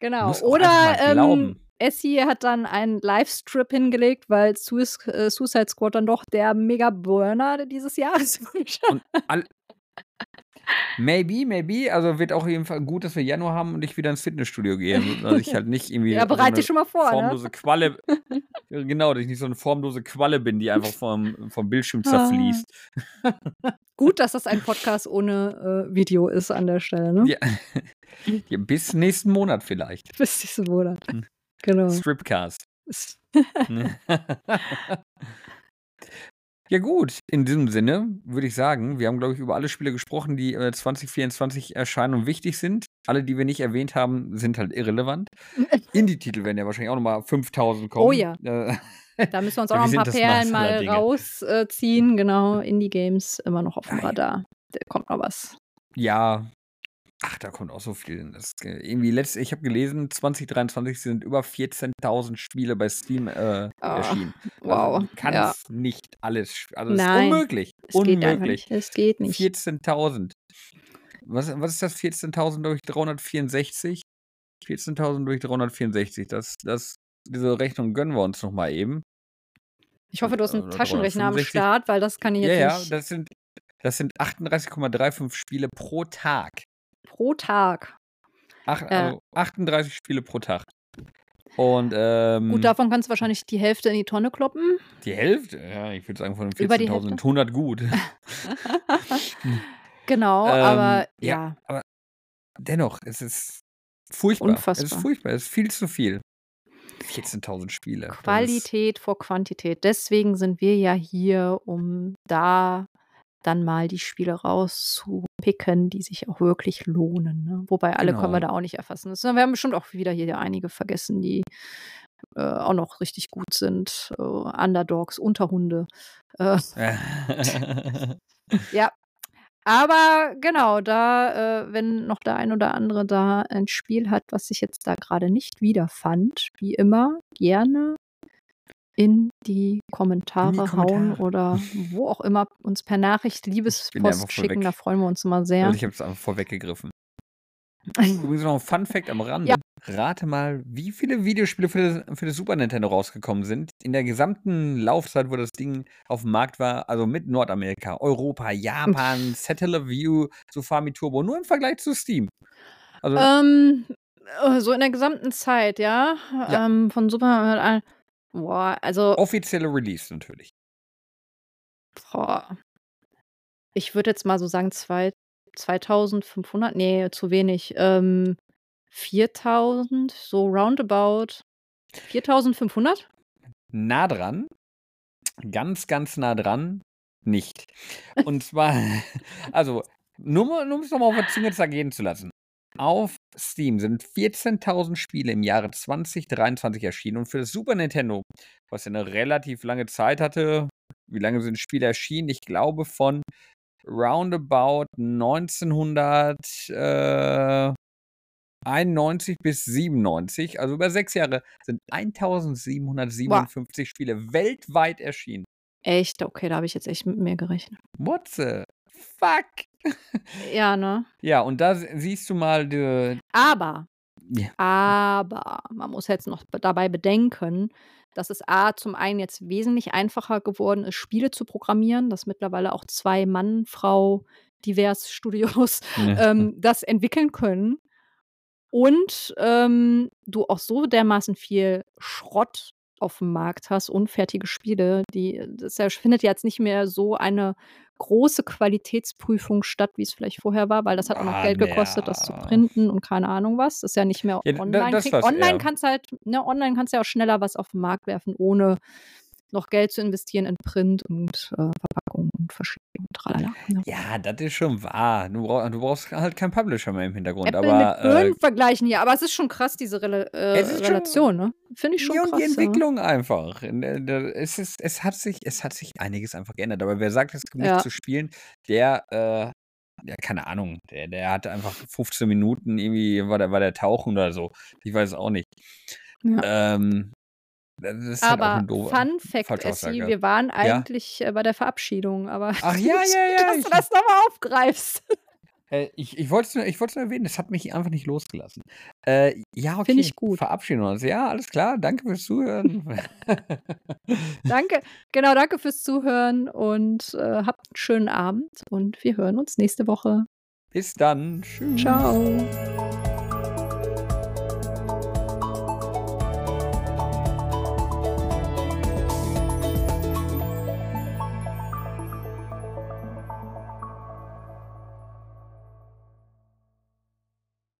A: Genau. Oder, ähm. Essie hat dann einen Livestrip hingelegt, weil Suis äh, Suicide Squad dann doch der Mega-Burner dieses Jahres. *laughs*
B: Und all Maybe, maybe. Also wird auch auf jeden Fall gut, dass wir Januar haben und ich wieder ins Fitnessstudio gehe. *laughs* Dass ich halt nicht irgendwie
A: Ja,
B: so
A: bereite dich schon mal vor, ne?
B: formlose Qualle. Ja, *laughs* genau, dass ich nicht so eine formlose Qualle bin, die einfach vom, vom Bildschirm
A: Ah.
B: zerfließt. *laughs*
A: Gut, dass das ein Podcast ohne, äh, Video ist an der Stelle, ne?
B: Ja. ja, bis nächsten Monat vielleicht.
A: Bis diesen Monat.
B: Hm.
A: Genau.
B: Stripcast. Ja gut, in diesem Sinne würde ich sagen, wir haben, glaube ich, über alle Spiele gesprochen, die äh, 2024 erscheinen und wichtig sind. Alle, die wir nicht erwähnt haben, sind halt irrelevant. *laughs* Indie-Titel werden ja wahrscheinlich auch nochmal 5000 kommen.
A: Oh ja.
B: Äh, *laughs*
A: Da müssen wir uns auch noch ein paar Perlen mal
B: Dinge.
A: rausziehen. Äh, ziehen. genau, Indie-Games immer noch auf dem. Radar. Da kommt noch was.
B: ja, ach, da kommt auch so viel. Das, äh, irgendwie letzt, ich habe gelesen, 2023 sind über 14.000 Spiele bei Steam äh,
A: Ah,
B: erschienen.
A: wow,
B: Also, kann
A: ja.
B: nicht alles. Also, es ist
A: Nein,
B: unmöglich.
A: Es geht
B: Unmöglich.
A: nicht. Es geht nicht.
B: 14.000. Was, was ist das? 14.000 durch 364? 14.000 durch 364. Das, das, diese Rechnung gönnen wir uns nochmal eben.
A: Ich hoffe, du hast einen Taschenrechner am
B: 365.
A: Start, weil das kann ich
B: Ja,
A: jetzt
B: ja,
A: nicht
B: das sind, das sind 38,35 Spiele pro Tag.
A: Pro Tag.
B: Ach,
A: Ja.
B: also 38 Spiele pro Tag. Und ähm,
A: Gut, davon kannst du wahrscheinlich die Hälfte in die Tonne kloppen.
B: die Hälfte, ja, ich würde sagen, von den
A: Über die
B: 14.000
A: Hälfte.
B: sind 100 gut. *laughs*
A: Genau,
B: Ähm,
A: aber
B: ja,
A: ja,
B: aber dennoch, es ist furchtbar. Es ist
A: Unfassbar.
B: furchtbar, es ist viel zu viel. 14.000 Spiele.
A: Qualität vor Quantität. Deswegen sind wir ja hier, um da dann mal die Spiele rauszupicken, die sich auch wirklich lohnen. Ne? Wobei alle können wir
B: Genau.
A: da auch nicht erfassen. Das, wir haben bestimmt auch wieder hier einige vergessen, die äh, auch noch richtig gut sind. Äh, Underdogs, Unterhunde. Äh, *laughs* ja. Aber genau, da, äh, wenn noch der ein oder andere da ein Spiel hat, was ich jetzt da gerade nicht wiederfand, wie immer, gerne in die Kommentare, hauen
B: Kommentare.
A: oder *laughs* wo auch immer uns per Nachricht Liebespost schicken, da freuen wir uns immer sehr.
B: Ich habe es einfach vorweggegriffen. *laughs* Übrigens noch ein Fun Fact am Rande.
A: Ja.
B: Rate mal, wie viele Videospiele für das, für das Super Nintendo rausgekommen sind. In der gesamten Laufzeit, wo das Ding auf dem Markt war, also mit Nordamerika, Europa, Japan, Satellite View, Sofami Turbo, nur im Vergleich zu Steam. Also,
A: Ähm, äh, so in der gesamten Zeit, ja.
B: Ja.
A: Ähm, von Super. Boah, also.
B: offizielle Release natürlich.
A: Boah. Ich würde jetzt mal so sagen, zwei, 2500, nee, zu wenig. Ähm, 4000, so roundabout. 4500?
B: Nah dran, ganz, ganz nah dran, nicht. Und zwar, *laughs* also, nur, nur um es nochmal auf der Zunge zergehen zu lassen. Auf Steam sind 14.000 Spiele im Jahre 2023 erschienen und für das Super Nintendo, was ja eine relativ lange Zeit hatte, wie lange sind Spiele erschienen? Ich glaube von roundabout 1991 bis 97, also über sechs Jahre, sind 1757 Spiele weltweit erschienen.
A: Echt? Okay, da habe ich jetzt echt mit mir gerechnet.
B: What the fuck?
A: Ja, ne?
B: Ja, und da sie- siehst du mal die,
A: Aber
B: Ja.
A: Aber man muss jetzt noch dabei bedenken, dass es A zum einen jetzt wesentlich einfacher geworden ist, Spiele zu programmieren, dass mittlerweile auch 2 Mann-Frau-Divers-Studios, *laughs* ähm, das entwickeln können. Und, ähm, du auch so dermaßen viel Schrott auf'm Markt hast, unfertige Spiele, die das ja findet jetzt nicht mehr so eine große Qualitätsprüfung statt, wie's vielleicht vorher war, weil das hat auch noch
B: Ah,
A: Geld gekostet, das zu
B: ja.
A: printen und keine Ahnung was. Das ist ja nicht mehr
B: Ja,
A: online. online kannst du halt ne, online kannst du ja auch schneller was auf 'n Markt werfen, ohne noch Geld zu investieren in Print und, äh, Verpackung und Verschickung, tralala, ne?
B: Ja, das ist schon wahr. Du brau du brauchst halt keinen Publisher mehr im Hintergrund,
A: Apple mit
B: aber,
A: Birnen
B: äh
A: vergleichen hier, aber es ist schon krass, diese Rela äh, Relation, ne? Finde ich schon
B: ja, und die
A: krass, ja.
B: Entwicklung einfach. Der es ist es hat sich es hat sich einiges einfach geändert. Aber wer sagt, es gibt nichts
A: Ja.
B: zu spielen, der, äh ja, keine Ahnung, der der hatte einfach 15 Minuten irgendwie war der war der tauchen oder so. Ich weiß es auch nicht.
A: Ja.
B: Ähm, das ist halt
A: Aber
B: doofe
A: Fun Fact. Essi, wir waren
B: Ja?
A: eigentlich, äh, bei der Verabschiedung, aber
B: Ach *laughs* ja, ja, ja,
A: dass du das noch mal aufgreifst. *laughs*
B: Äh, ich ich wollte es nur ich erwähnen, das hat mich einfach nicht losgelassen. Äh, ja,
A: Finde
B: okay,
A: ich gut.
B: verabschieden uns. Ja, alles klar, danke fürs Zuhören. *laughs*
A: Danke genau, danke fürs Zuhören und, äh, habt 'n schönen Abend und wir hören uns nächste Woche.
B: Bis dann. Tschüss.
A: Tschau.